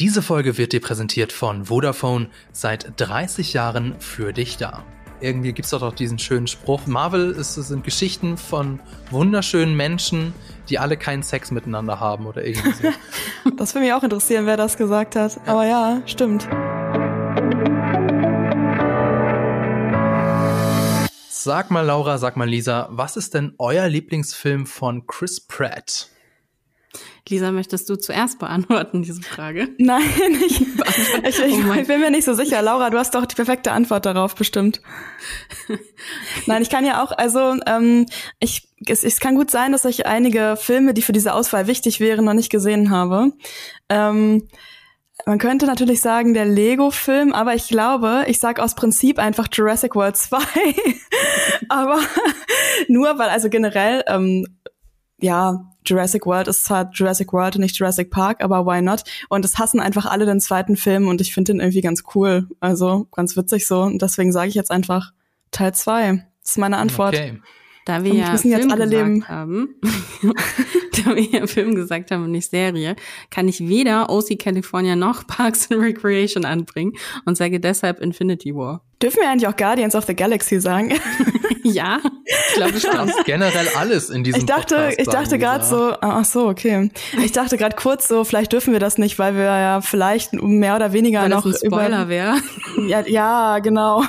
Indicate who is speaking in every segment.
Speaker 1: Diese Folge wird dir präsentiert von Vodafone, seit 30 Jahren für dich da. Irgendwie gibt es doch auch diesen schönen Spruch, Marvel ist, sind Geschichten von wunderschönen Menschen, die alle keinen Sex miteinander haben oder irgendwie so.
Speaker 2: das würde mich auch interessieren, wer das gesagt hat. Aber ja, stimmt.
Speaker 1: Sag mal, Laura, sag mal, Lisa, was ist denn euer Lieblingsfilm von Chris Pratt?
Speaker 3: Lisa, möchtest du zuerst beantworten, diese Frage?
Speaker 2: Nein, ich, ich, ich, oh ich, bin mir nicht so sicher. Laura, du hast doch die perfekte Antwort darauf bestimmt. Nein, ich kann ja auch, also ähm, ich, es, es kann gut sein, dass ich einige Filme, die für diese Auswahl wichtig wären, noch nicht gesehen habe. Ähm, man könnte natürlich sagen, der Lego-Film, aber ich glaube, ich sag aus Prinzip einfach Jurassic World 2. aber nur weil, also generell, ähm, ja, Jurassic World ist zwar Jurassic World und nicht Jurassic Park, aber why not? Und es hassen einfach alle den zweiten Film und ich finde den irgendwie ganz cool. Also ganz witzig so. Und deswegen sage ich jetzt einfach Teil zwei. Das ist meine Antwort. Okay.
Speaker 3: Da wir ja
Speaker 2: müssen jetzt alle leben.
Speaker 3: haben, da wir ja Film gesagt haben und nicht Serie, kann ich weder OC California noch Parks and Recreation anbringen und sage deshalb Infinity War.
Speaker 2: Dürfen wir eigentlich auch Guardians of the Galaxy sagen?
Speaker 3: ja,
Speaker 1: ich glaube schon. generell alles in diesem
Speaker 2: Ich dachte,
Speaker 1: Podcast
Speaker 2: ich dachte gerade so, ah, ach so, okay. Ich dachte gerade kurz so, vielleicht dürfen wir das nicht, weil wir ja vielleicht mehr oder weniger
Speaker 3: weil
Speaker 2: noch
Speaker 3: das ein Spoiler wäre.
Speaker 2: Ja, ja, genau.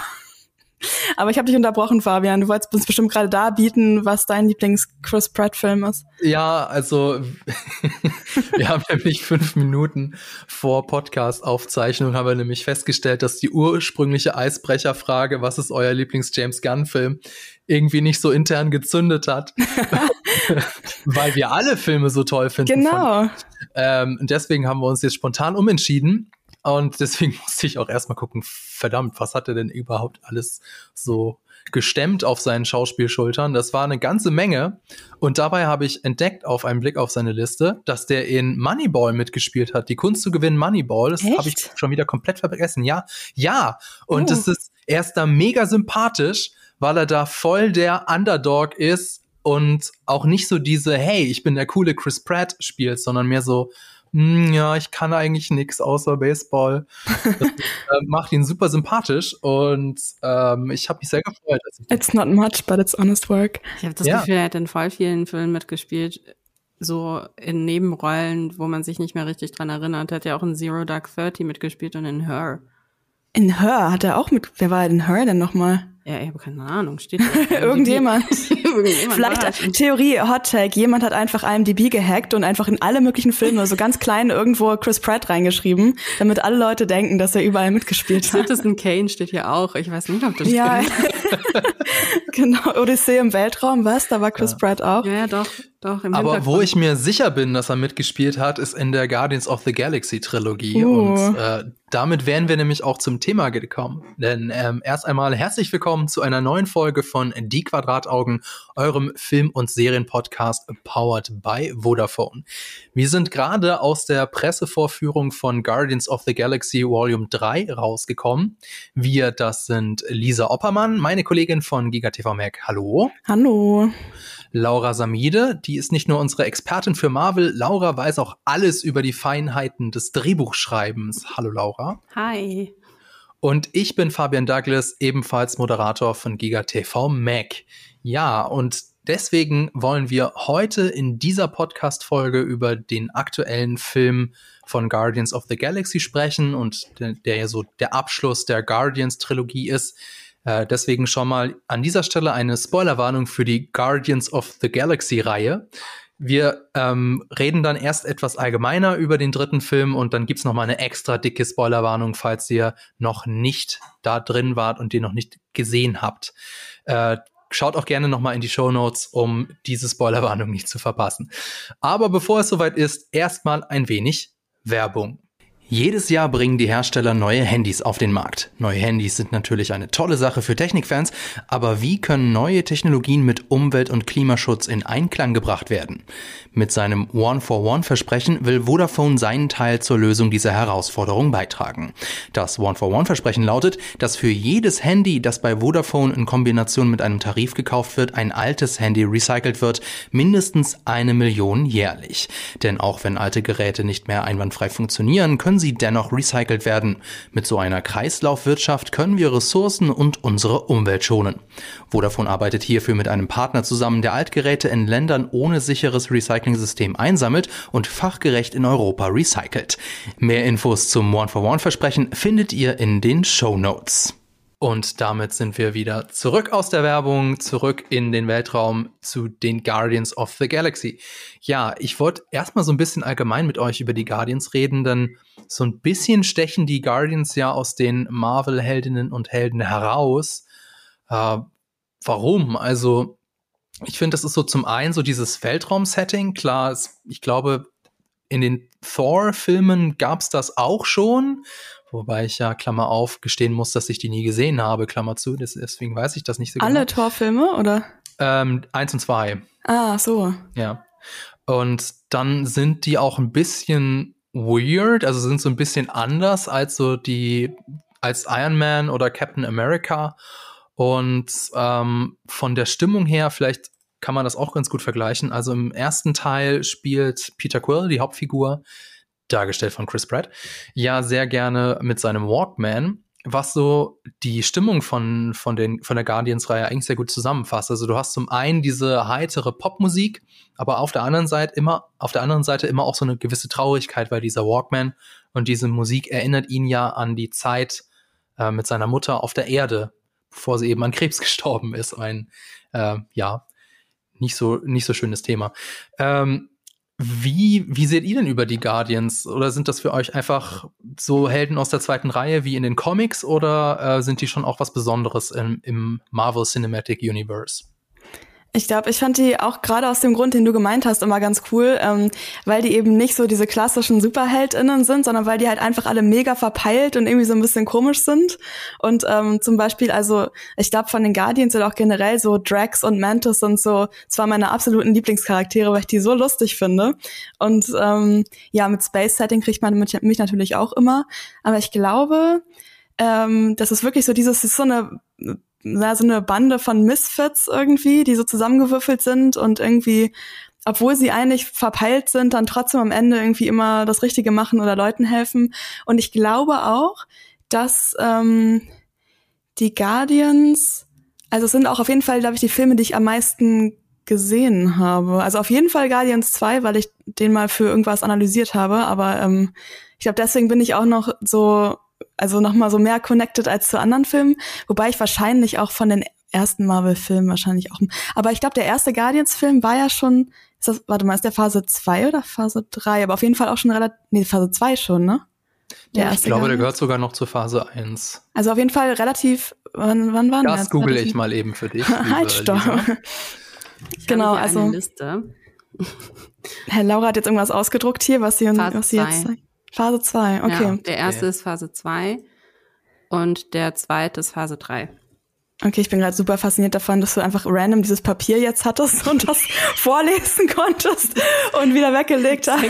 Speaker 2: Aber ich habe dich unterbrochen, Fabian. Du wolltest uns bestimmt gerade da bieten, was dein Lieblings-Chris Pratt-Film ist.
Speaker 1: Ja, also wir haben nämlich fünf Minuten vor Podcast-Aufzeichnung haben wir nämlich festgestellt, dass die ursprüngliche Eisbrecherfrage, was ist euer Lieblings-James Gunn-Film, irgendwie nicht so intern gezündet hat. weil wir alle Filme so toll finden.
Speaker 2: Genau.
Speaker 1: Ähm, deswegen haben wir uns jetzt spontan umentschieden und deswegen musste ich auch erstmal gucken, verdammt, was hat er denn überhaupt alles so gestemmt auf seinen Schauspielschultern? Das war eine ganze Menge. Und dabei habe ich entdeckt auf einen Blick auf seine Liste, dass der in Moneyball mitgespielt hat. Die Kunst zu gewinnen Moneyball. Das habe ich schon wieder komplett vergessen. Ja, ja. Und es oh. ist, er ist da mega sympathisch, weil er da voll der Underdog ist und auch nicht so diese, hey, ich bin der coole Chris Pratt spielt, sondern mehr so, hm, ja, ich kann eigentlich nichts außer Baseball. Das äh, macht ihn super sympathisch und ähm, ich habe mich sehr gefreut.
Speaker 2: It's not much, but it's honest work.
Speaker 3: Ich habe das ja. Gefühl, er hat in voll vielen Filmen mitgespielt, so in Nebenrollen, wo man sich nicht mehr richtig dran erinnert. Er hat ja auch in Zero Dark Thirty mitgespielt und in Her.
Speaker 2: In Her hat er auch mit. Wer war in Her denn nochmal?
Speaker 3: Ja, ich habe keine Ahnung. Steht
Speaker 2: Irgendjemand. Vielleicht Theorie, Hot Take. Jemand hat einfach IMDb gehackt und einfach in alle möglichen Filme so ganz klein irgendwo Chris Pratt reingeschrieben, damit alle Leute denken, dass er überall mitgespielt hat.
Speaker 3: Citizen Kane steht hier auch. Ich weiß nicht, ob das
Speaker 2: ja. genau. Odyssee im Weltraum, was? Da war Chris ja. Pratt auch.
Speaker 3: Ja, doch. Doch, im
Speaker 1: Aber wo ich mir sicher bin, dass er mitgespielt hat, ist in der Guardians of the Galaxy Trilogie. Uh. Und äh, damit wären wir nämlich auch zum Thema gekommen. Denn ähm, erst einmal herzlich willkommen zu einer neuen Folge von Die Quadrataugen, eurem Film- und Serienpodcast powered by Vodafone. Wir sind gerade aus der Pressevorführung von Guardians of the Galaxy Volume 3 rausgekommen. Wir, das sind Lisa Oppermann, meine Kollegin von GigaTV Mac. Hallo.
Speaker 2: Hallo.
Speaker 1: Laura Samide, die ist nicht nur unsere Expertin für Marvel, Laura weiß auch alles über die Feinheiten des Drehbuchschreibens. Hallo Laura.
Speaker 3: Hi.
Speaker 1: Und ich bin Fabian Douglas, ebenfalls Moderator von Giga TV Mac. Ja, und deswegen wollen wir heute in dieser Podcast-Folge über den aktuellen Film von Guardians of the Galaxy sprechen und der, der ja so der Abschluss der Guardians-Trilogie ist. Äh, deswegen schon mal an dieser Stelle eine Spoilerwarnung für die Guardians of the Galaxy-Reihe. Wir ähm, reden dann erst etwas allgemeiner über den dritten Film und dann gibt's noch mal eine extra dicke Spoilerwarnung, falls ihr noch nicht da drin wart und den noch nicht gesehen habt. Äh, schaut auch gerne noch mal in die Show Notes, um diese Spoilerwarnung nicht zu verpassen. Aber bevor es soweit ist, erstmal ein wenig Werbung. Jedes Jahr bringen die Hersteller neue Handys auf den Markt. Neue Handys sind natürlich eine tolle Sache für Technikfans, aber wie können neue Technologien mit Umwelt- und Klimaschutz in Einklang gebracht werden? Mit seinem One-for-One-Versprechen will Vodafone seinen Teil zur Lösung dieser Herausforderung beitragen. Das One-for-One-Versprechen lautet, dass für jedes Handy, das bei Vodafone in Kombination mit einem Tarif gekauft wird, ein altes Handy recycelt wird, mindestens eine Million jährlich. Denn auch wenn alte Geräte nicht mehr einwandfrei funktionieren, können können sie dennoch recycelt werden. Mit so einer Kreislaufwirtschaft können wir Ressourcen und unsere Umwelt schonen. Vodafone arbeitet hierfür mit einem Partner zusammen, der Altgeräte in Ländern ohne sicheres Recycling-System einsammelt und fachgerecht in Europa recycelt. Mehr Infos zum One-for-One-Versprechen findet ihr in den Show Notes. Und damit sind wir wieder zurück aus der Werbung, zurück in den Weltraum zu den Guardians of the Galaxy. Ja, ich wollte erstmal so ein bisschen allgemein mit euch über die Guardians reden, denn so ein bisschen stechen die Guardians ja aus den Marvel-Heldinnen und Helden heraus. Äh, warum? Also, ich finde, das ist so zum einen so dieses Weltraum-Setting. Klar, ich glaube, in den Thor-Filmen gab es das auch schon. Wobei ich ja, Klammer auf, gestehen muss, dass ich die nie gesehen habe, Klammer zu. Deswegen weiß ich das nicht so
Speaker 2: Alle
Speaker 1: genau.
Speaker 2: Alle Torfilme, oder?
Speaker 1: Ähm, eins und zwei.
Speaker 2: Ah, so.
Speaker 1: Ja. Und dann sind die auch ein bisschen weird, also sind so ein bisschen anders als so die, als Iron Man oder Captain America. Und ähm, von der Stimmung her, vielleicht kann man das auch ganz gut vergleichen. Also im ersten Teil spielt Peter Quill, die Hauptfigur, dargestellt von Chris Pratt, ja sehr gerne mit seinem Walkman, was so die Stimmung von, von, den, von der Guardians-Reihe eigentlich sehr gut zusammenfasst. Also du hast zum einen diese heitere Popmusik, aber auf der anderen Seite immer, auf der anderen Seite immer auch so eine gewisse Traurigkeit, weil dieser Walkman und diese Musik erinnert ihn ja an die Zeit äh, mit seiner Mutter auf der Erde, bevor sie eben an Krebs gestorben ist. Ein, äh, ja, nicht so, nicht so schönes Thema. Ähm, wie, wie seht ihr denn über die Guardians? Oder sind das für euch einfach so Helden aus der zweiten Reihe wie in den Comics oder äh, sind die schon auch was Besonderes im, im Marvel Cinematic Universe?
Speaker 2: Ich glaube, ich fand die auch gerade aus dem Grund, den du gemeint hast, immer ganz cool, ähm, weil die eben nicht so diese klassischen SuperheldInnen sind, sondern weil die halt einfach alle mega verpeilt und irgendwie so ein bisschen komisch sind. Und ähm, zum Beispiel, also ich glaube, von den Guardians sind auch generell so Drax und Mantis sind so zwar meine absoluten Lieblingscharaktere, weil ich die so lustig finde. Und ähm, ja, mit Space Setting kriegt man mich natürlich auch immer. Aber ich glaube, ähm, das ist wirklich so dieses, ist so eine na, so eine Bande von Misfits irgendwie, die so zusammengewürfelt sind und irgendwie, obwohl sie eigentlich verpeilt sind, dann trotzdem am Ende irgendwie immer das Richtige machen oder Leuten helfen. Und ich glaube auch, dass ähm, die Guardians, also es sind auch auf jeden Fall, glaube ich, die Filme, die ich am meisten gesehen habe. Also auf jeden Fall Guardians 2, weil ich den mal für irgendwas analysiert habe, aber ähm, ich glaube, deswegen bin ich auch noch so also nochmal so mehr connected als zu anderen Filmen, wobei ich wahrscheinlich auch von den ersten Marvel-Filmen wahrscheinlich auch. Aber ich glaube, der erste Guardians-Film war ja schon, ist das, warte mal, ist der Phase 2 oder Phase 3? Aber auf jeden Fall auch schon relativ, nee, Phase 2 schon, ne?
Speaker 1: Der ja, ich glaube, Guardians. der gehört sogar noch zur Phase 1.
Speaker 2: Also auf jeden Fall relativ, wann, wann waren
Speaker 1: das? Das google relativ? ich mal eben für dich.
Speaker 2: halt, stopp. Genau, also. Herr Laura hat jetzt irgendwas ausgedruckt hier, was sie, was sie jetzt zeigt. Phase 2, okay. Ja,
Speaker 3: der erste okay. ist Phase 2 und der zweite ist Phase 3.
Speaker 2: Okay, ich bin gerade super fasziniert davon, dass du einfach random dieses Papier jetzt hattest und das vorlesen konntest und wieder weggelegt hast.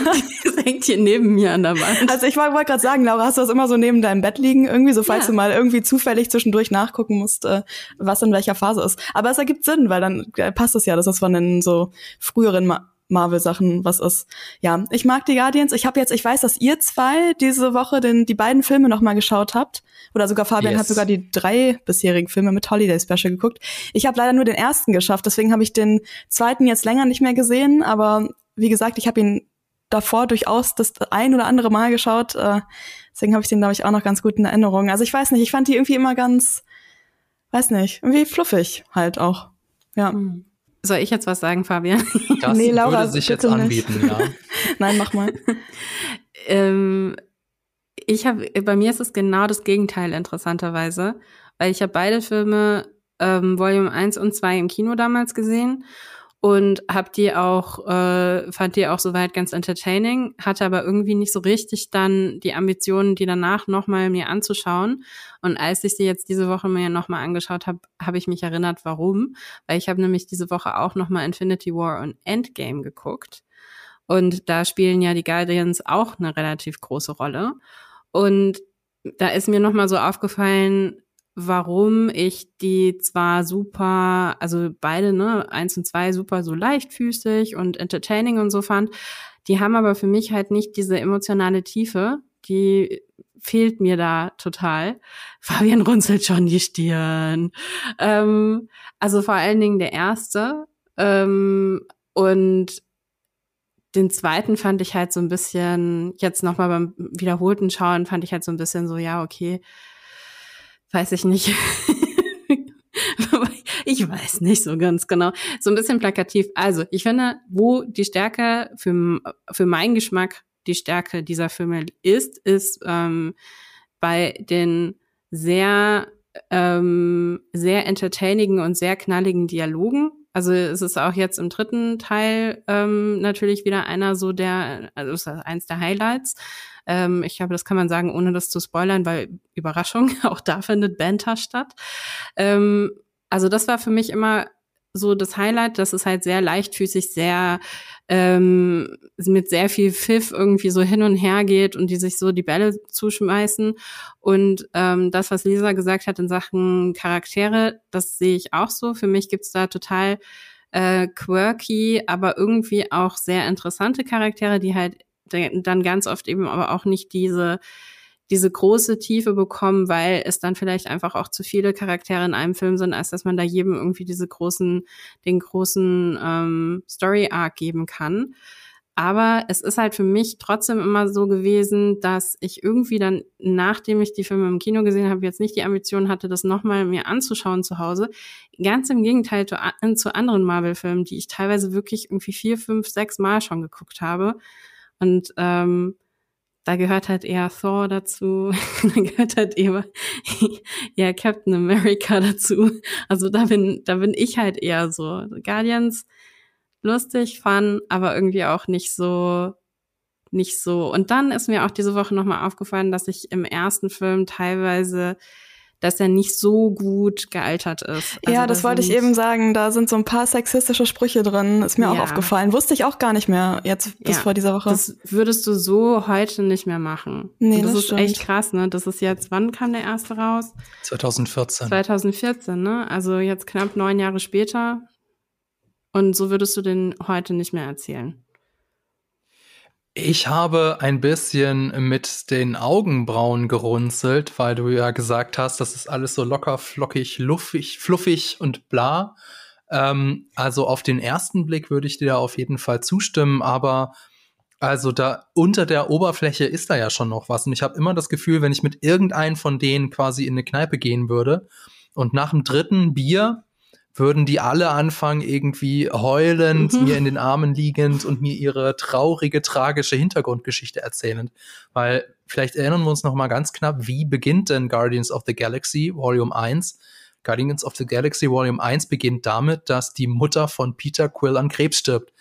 Speaker 3: Das hängt hier neben mir an der Wand.
Speaker 2: Also ich wollte gerade sagen, Laura, hast du das immer so neben deinem Bett liegen irgendwie, so falls ja. du mal irgendwie zufällig zwischendurch nachgucken musst, äh, was in welcher Phase ist. Aber es ergibt Sinn, weil dann äh, passt es ja, dass das von den so früheren Marvel-Sachen was ist. Ja, ich mag die Guardians. Ich habe jetzt, ich weiß, dass ihr zwei diese Woche den, die beiden Filme noch mal geschaut habt. Oder sogar Fabian yes. hat sogar die drei bisherigen Filme mit Holiday Special geguckt. Ich habe leider nur den ersten geschafft, deswegen habe ich den zweiten jetzt länger nicht mehr gesehen. Aber wie gesagt, ich habe ihn davor durchaus das ein oder andere Mal geschaut. Äh, deswegen habe ich den, glaube ich, auch noch ganz gut in Erinnerung. Also ich weiß nicht, ich fand die irgendwie immer ganz, weiß nicht, irgendwie fluffig halt auch. Ja. Hm.
Speaker 3: Soll ich jetzt was sagen, Fabian?
Speaker 1: Das nee, Laura, würde sich jetzt anbieten, nicht. ja.
Speaker 2: Nein, mach mal.
Speaker 3: ähm, ich habe, bei mir ist es genau das Gegenteil, interessanterweise, weil ich habe beide Filme ähm, Volume 1 und 2 im Kino damals gesehen und hab die auch äh, fand die auch soweit ganz entertaining, hatte aber irgendwie nicht so richtig dann die Ambitionen, die danach nochmal mir anzuschauen. Und als ich sie jetzt diese Woche mir nochmal angeschaut habe, habe ich mich erinnert, warum, weil ich habe nämlich diese Woche auch nochmal Infinity War und Endgame geguckt. Und da spielen ja die Guardians auch eine relativ große Rolle. Und da ist mir nochmal so aufgefallen, warum ich die zwar super, also beide, ne, eins und zwei super so leichtfüßig und entertaining und so fand, die haben aber für mich halt nicht diese emotionale Tiefe, die fehlt mir da total. Fabian runzelt schon die Stirn. Ähm, also vor allen Dingen der erste. Ähm, und den zweiten fand ich halt so ein bisschen, jetzt nochmal beim wiederholten Schauen, fand ich halt so ein bisschen so, ja, okay, weiß ich nicht. ich weiß nicht so ganz genau. So ein bisschen plakativ. Also, ich finde, wo die Stärke für, für meinen Geschmack die Stärke dieser Filme ist, ist ähm, bei den sehr, ähm, sehr entertainigen und sehr knalligen Dialogen. Also es ist auch jetzt im dritten Teil ähm, natürlich wieder einer so der, also eins der Highlights. Ähm, ich glaube, das kann man sagen, ohne das zu spoilern, weil Überraschung, auch da findet Banter statt. Ähm, also das war für mich immer so das Highlight, dass es halt sehr leichtfüßig, sehr ähm, mit sehr viel Pfiff irgendwie so hin und her geht und die sich so die Bälle zuschmeißen. Und ähm, das, was Lisa gesagt hat in Sachen Charaktere, das sehe ich auch so. Für mich gibt's da total äh, quirky, aber irgendwie auch sehr interessante Charaktere, die halt dann ganz oft eben aber auch nicht diese diese große Tiefe bekommen, weil es dann vielleicht einfach auch zu viele Charaktere in einem Film sind, als dass man da jedem irgendwie diese großen, den großen ähm, Story Arc geben kann. Aber es ist halt für mich trotzdem immer so gewesen, dass ich irgendwie dann, nachdem ich die Filme im Kino gesehen habe, jetzt nicht die Ambition hatte, das nochmal mir anzuschauen zu Hause. Ganz im Gegenteil zu, zu anderen Marvel-Filmen, die ich teilweise wirklich irgendwie vier, fünf, sechs Mal schon geguckt habe. Und ähm, da gehört halt eher Thor dazu, da gehört halt eher, ja, Captain America dazu. Also da bin, da bin ich halt eher so. Guardians, lustig, fun, aber irgendwie auch nicht so, nicht so. Und dann ist mir auch diese Woche nochmal aufgefallen, dass ich im ersten Film teilweise dass er nicht so gut gealtert ist.
Speaker 2: Also ja, das wollte ich eben sagen. Da sind so ein paar sexistische Sprüche drin. Ist mir ja. auch aufgefallen. Wusste ich auch gar nicht mehr jetzt bis ja, vor dieser Woche.
Speaker 3: Das würdest du so heute nicht mehr machen. Nee, das, das, ist stimmt. echt krass, ne? Das ist jetzt, wann kam der erste raus?
Speaker 1: 2014.
Speaker 3: 2014, ne? Also jetzt knapp neun Jahre später. Und so würdest du den heute nicht mehr erzählen.
Speaker 1: Ich habe ein bisschen mit den Augenbrauen gerunzelt, weil du ja gesagt hast, das ist alles so locker, flockig, luffig, fluffig und bla. Ähm, also auf den ersten Blick würde ich dir da auf jeden Fall zustimmen, aber also da unter der Oberfläche ist da ja schon noch was. Und ich habe immer das Gefühl, wenn ich mit irgendeinem von denen quasi in eine Kneipe gehen würde und nach dem dritten Bier würden die alle anfangen, irgendwie heulend, mhm. mir in den Armen liegend und mir ihre traurige, tragische Hintergrundgeschichte erzählend. Weil vielleicht erinnern wir uns noch mal ganz knapp, wie beginnt denn Guardians of the Galaxy Volume 1? Guardians of the Galaxy Volume 1 beginnt damit, dass die Mutter von Peter Quill an Krebs stirbt.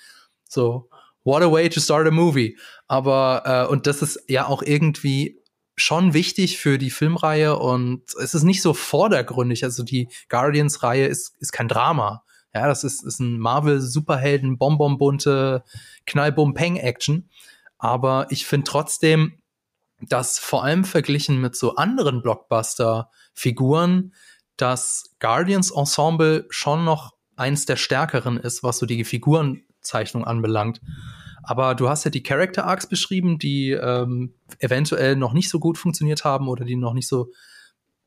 Speaker 1: So, what a way to start a movie. Aber, äh, und das ist ja auch irgendwie schon wichtig für die Filmreihe und es ist nicht so vordergründig. Also die Guardians-Reihe ist, ist kein Drama. Ja, das ist, ist ein Marvel-Superhelden, bonbonbunte, Knallbum-Peng-Action. Aber ich finde trotzdem, dass vor allem verglichen mit so anderen Blockbuster-Figuren das Guardians-Ensemble schon noch eins der stärkeren ist, was so die Figurenzeichnung anbelangt. Aber du hast ja die Character Arcs beschrieben, die ähm, eventuell noch nicht so gut funktioniert haben oder die noch nicht so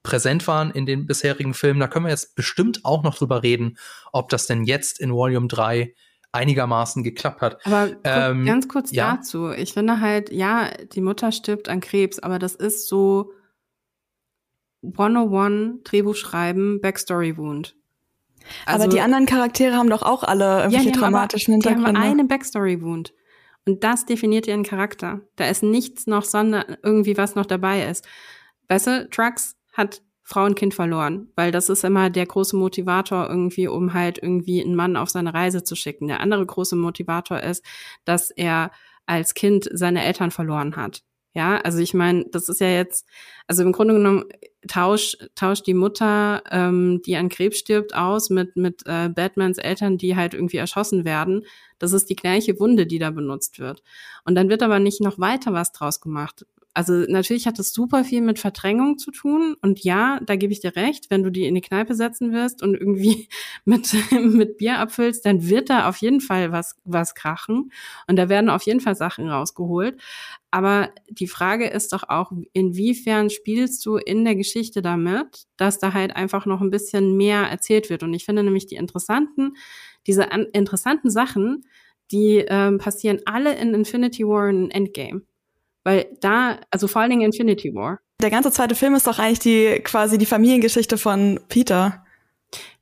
Speaker 1: präsent waren in den bisherigen Filmen. Da können wir jetzt bestimmt auch noch drüber reden, ob das denn jetzt in Volume 3 einigermaßen geklappt hat.
Speaker 3: Aber ähm, ganz kurz ja? dazu. Ich finde halt, ja, die Mutter stirbt an Krebs, aber das ist so 101 Drehbuch schreiben, Backstory Wound.
Speaker 2: Also, aber die anderen Charaktere haben doch auch alle irgendwelche ja, dramatischen Hintergründe.
Speaker 3: Die haben eine Backstory Wound. Und das definiert ihren Charakter. Da ist nichts noch sonder irgendwie was noch dabei ist. Weißt du, Trucks hat Frau und Kind verloren, weil das ist immer der große Motivator irgendwie, um halt irgendwie einen Mann auf seine Reise zu schicken. Der andere große Motivator ist, dass er als Kind seine Eltern verloren hat. Ja, also ich meine, das ist ja jetzt, also im Grunde genommen tausch, tausch die Mutter, ähm, die an Krebs stirbt, aus mit, mit äh, Batmans Eltern, die halt irgendwie erschossen werden. Das ist die gleiche Wunde, die da benutzt wird. Und dann wird aber nicht noch weiter was draus gemacht. Also natürlich hat es super viel mit Verdrängung zu tun. Und ja, da gebe ich dir recht, wenn du die in die Kneipe setzen wirst und irgendwie mit, mit Bier abfüllst, dann wird da auf jeden Fall was, was krachen. Und da werden auf jeden Fall Sachen rausgeholt. Aber die Frage ist doch auch, inwiefern spielst du in der Geschichte damit, dass da halt einfach noch ein bisschen mehr erzählt wird. Und ich finde nämlich die interessanten, diese an, interessanten Sachen, die ähm, passieren alle in Infinity War und Endgame. Weil da, also vor allen Dingen Infinity War.
Speaker 2: Der ganze zweite Film ist doch eigentlich die quasi die Familiengeschichte von Peter.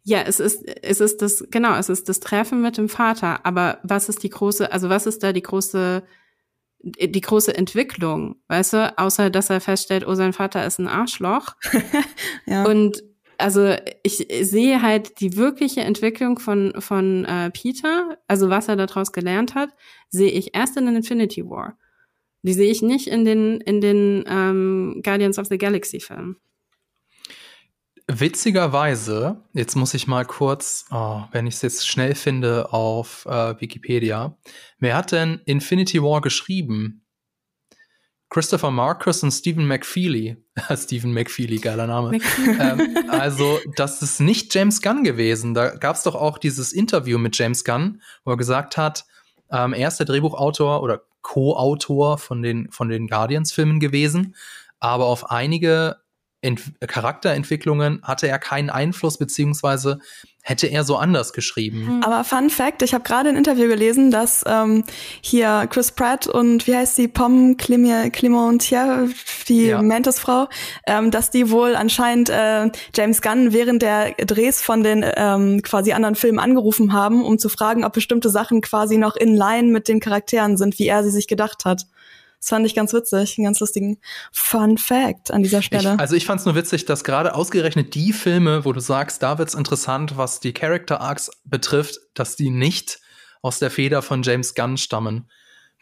Speaker 3: Ja, es ist, es ist das, genau, es ist das Treffen mit dem Vater. Aber was ist die große, also was ist da die große die große Entwicklung, weißt du, außer dass er feststellt, oh, sein Vater ist ein Arschloch. ja. Und also ich sehe halt die wirkliche Entwicklung von von äh, Peter, also was er daraus gelernt hat, sehe ich erst in den Infinity War. Die sehe ich nicht in den in den ähm, Guardians of the Galaxy Filmen.
Speaker 1: Witzigerweise, jetzt muss ich mal kurz, oh, wenn ich es jetzt schnell finde, auf äh, Wikipedia. Wer hat denn Infinity War geschrieben? Christopher Marcus und Stephen McFeely. Stephen McFeely, geiler Name. ähm, also, das ist nicht James Gunn gewesen. Da gab es doch auch dieses Interview mit James Gunn, wo er gesagt hat, ähm, er ist der Drehbuchautor oder Co-Autor von den, von den Guardians-Filmen gewesen, aber auf einige Ent Charakterentwicklungen hatte er keinen Einfluss, beziehungsweise hätte er so anders geschrieben.
Speaker 2: Hm. Aber Fun Fact, ich habe gerade ein Interview gelesen, dass ähm, hier Chris Pratt und wie heißt sie, Pom Clementier, die ja. Mantis-Frau, ähm, dass die wohl anscheinend äh, James Gunn während der Drehs von den ähm, quasi anderen Filmen angerufen haben, um zu fragen, ob bestimmte Sachen quasi noch in line mit den Charakteren sind, wie er sie sich gedacht hat. Das fand ich ganz witzig, einen ganz lustigen Fun Fact an dieser Stelle.
Speaker 1: Ich, also ich fand es nur witzig, dass gerade ausgerechnet die Filme, wo du sagst, da wird's interessant, was die Character Arcs betrifft, dass die nicht aus der Feder von James Gunn stammen.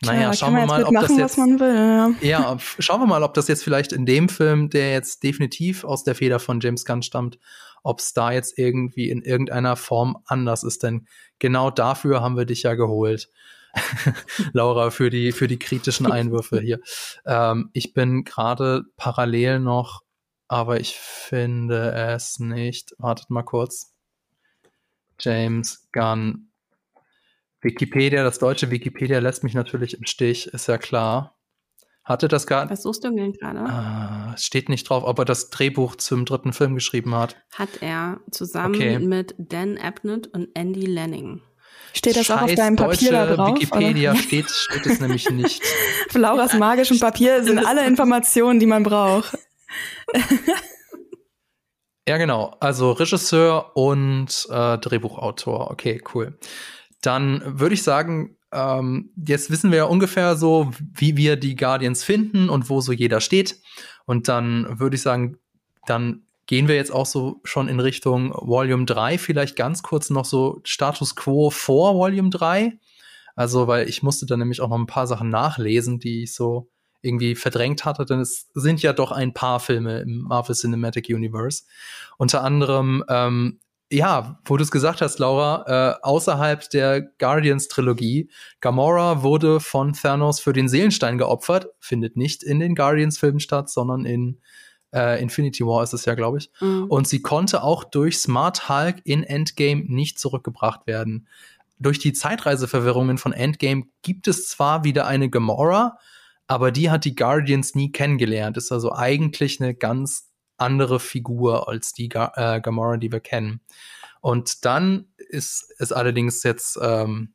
Speaker 1: Naja, ja, schauen wir mal, ob das jetzt. Will, ja. ja, schauen wir mal, ob das jetzt vielleicht in dem Film, der jetzt definitiv aus der Feder von James Gunn stammt, ob es da jetzt irgendwie in irgendeiner Form anders ist. Denn genau dafür haben wir dich ja geholt. Laura, für die, für die kritischen Einwürfe hier. Ähm, ich bin gerade parallel noch, aber ich finde es nicht. Wartet mal kurz. James Gunn. Wikipedia, das deutsche Wikipedia lässt mich natürlich im Stich, ist ja klar. Hatte das gar
Speaker 3: Was suchst du denn gerade?
Speaker 1: Ah, es steht nicht drauf, ob er das Drehbuch zum dritten Film geschrieben hat.
Speaker 3: Hat er zusammen okay. mit Dan Abnett und Andy Lanning.
Speaker 2: Steht das Scheiß auch auf deinem Papier da drauf?
Speaker 1: Wikipedia steht, steht es nämlich nicht.
Speaker 2: Auf Lauras magischem Papier sind alle Informationen, die man braucht.
Speaker 1: ja, genau. Also Regisseur und äh, Drehbuchautor. Okay, cool. Dann würde ich sagen, ähm, jetzt wissen wir ja ungefähr so, wie wir die Guardians finden und wo so jeder steht. Und dann würde ich sagen, dann gehen wir jetzt auch so schon in Richtung Volume 3. Vielleicht ganz kurz noch so Status Quo vor Volume 3. Also, weil ich musste dann nämlich auch noch ein paar Sachen nachlesen, die ich so irgendwie verdrängt hatte, denn es sind ja doch ein paar Filme im Marvel Cinematic Universe. Unter anderem, ähm, ja, wo du es gesagt hast, Laura, äh, außerhalb der Guardians-Trilogie, Gamora wurde von Thanos für den Seelenstein geopfert, findet nicht in den Guardians-Filmen statt, sondern in äh, Infinity War ist es ja, glaube ich. Mhm. Und sie konnte auch durch Smart Hulk in Endgame nicht zurückgebracht werden. Durch die Zeitreiseverwirrungen von Endgame gibt es zwar wieder eine Gamora, aber die hat die Guardians nie kennengelernt. Ist also eigentlich eine ganz andere Figur als die Ga äh, Gamora, die wir kennen. Und dann ist es allerdings jetzt ähm,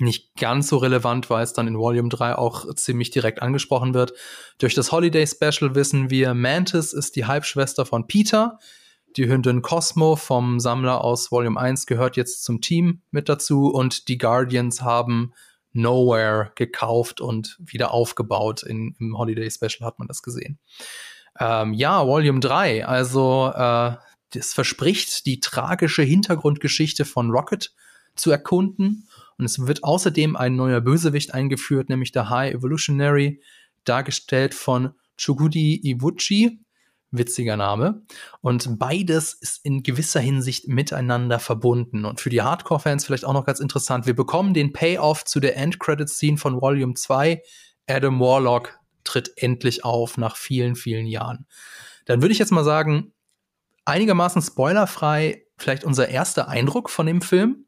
Speaker 1: nicht ganz so relevant, weil es dann in Volume 3 auch ziemlich direkt angesprochen wird. Durch das Holiday Special wissen wir, Mantis ist die Halbschwester von Peter. Die Hündin Cosmo vom Sammler aus Volume 1 gehört jetzt zum Team mit dazu und die Guardians haben Nowhere gekauft und wieder aufgebaut. In, Im Holiday Special hat man das gesehen. Ähm, ja, Volume 3, also äh, das verspricht, die tragische Hintergrundgeschichte von Rocket zu erkunden und es wird außerdem ein neuer Bösewicht eingeführt, nämlich der High Evolutionary, dargestellt von Chugudi Iwuchi. Witziger Name. Und beides ist in gewisser Hinsicht miteinander verbunden. Und für die Hardcore-Fans vielleicht auch noch ganz interessant. Wir bekommen den Payoff zu der End-Credit-Scene von Volume 2. Adam Warlock tritt endlich auf nach vielen, vielen Jahren. Dann würde ich jetzt mal sagen, einigermaßen spoilerfrei, vielleicht unser erster Eindruck von dem Film.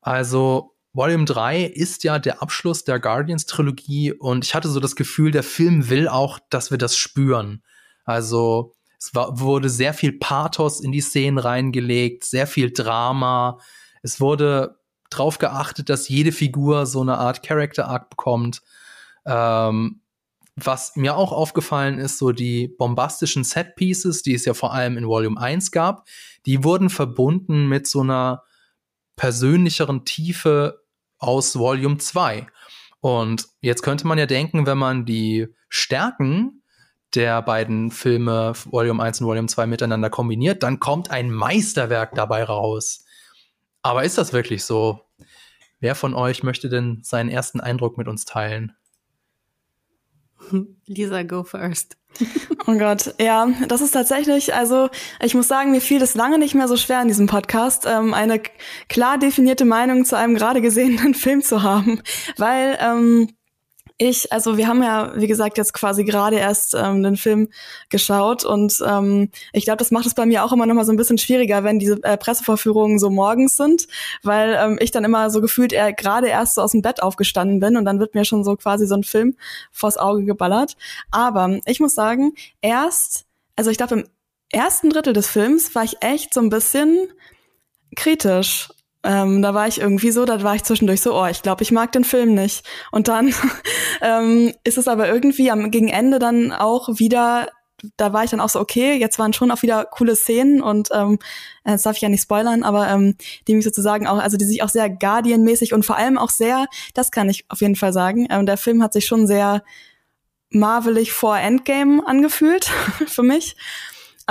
Speaker 1: Also Volume 3 ist ja der Abschluss der Guardians-Trilogie und ich hatte so das Gefühl, der Film will auch, dass wir das spüren. Also es war, wurde sehr viel Pathos in die Szenen reingelegt, sehr viel Drama. Es wurde darauf geachtet, dass jede Figur so eine Art Character Arc bekommt. Ähm, was mir auch aufgefallen ist, so die bombastischen Set Pieces, die es ja vor allem in Volume 1 gab, die wurden verbunden mit so einer persönlicheren Tiefe aus Volume 2. Und jetzt könnte man ja denken, wenn man die Stärken der beiden Filme Volume 1 und Volume 2 miteinander kombiniert, dann kommt ein Meisterwerk dabei raus. Aber ist das wirklich so? Wer von euch möchte denn seinen ersten Eindruck mit uns teilen?
Speaker 3: Lisa, go first.
Speaker 2: Oh Gott, ja, das ist tatsächlich, also ich muss sagen, mir fiel das lange nicht mehr so schwer in diesem Podcast, ähm, eine klar definierte Meinung zu einem gerade gesehenen Film zu haben, weil ähm, ich, also wir haben ja, wie gesagt, jetzt quasi gerade erst ähm, den Film geschaut und ähm, ich glaube, das macht es bei mir auch immer noch mal so ein bisschen schwieriger, wenn diese äh, Pressevorführungen so morgens sind, weil ähm, ich dann immer so gefühlt eher gerade erst so aus dem Bett aufgestanden bin und dann wird mir schon so quasi so ein Film vors Auge geballert. Aber ich muss sagen, erst, also ich glaube, im ersten Drittel des Films war ich echt so ein bisschen kritisch ähm, da war ich irgendwie so, da war ich zwischendurch so, oh, ich glaube, ich mag den Film nicht. Und dann ähm, ist es aber irgendwie am gegen Ende dann auch wieder, da war ich dann auch so, okay, jetzt waren schon auch wieder coole Szenen und ähm, das darf ich ja nicht spoilern, aber ähm, die mich sozusagen auch, also die sich auch sehr Guardian-mäßig und vor allem auch sehr, das kann ich auf jeden Fall sagen, ähm, der Film hat sich schon sehr marvelig vor Endgame angefühlt für mich.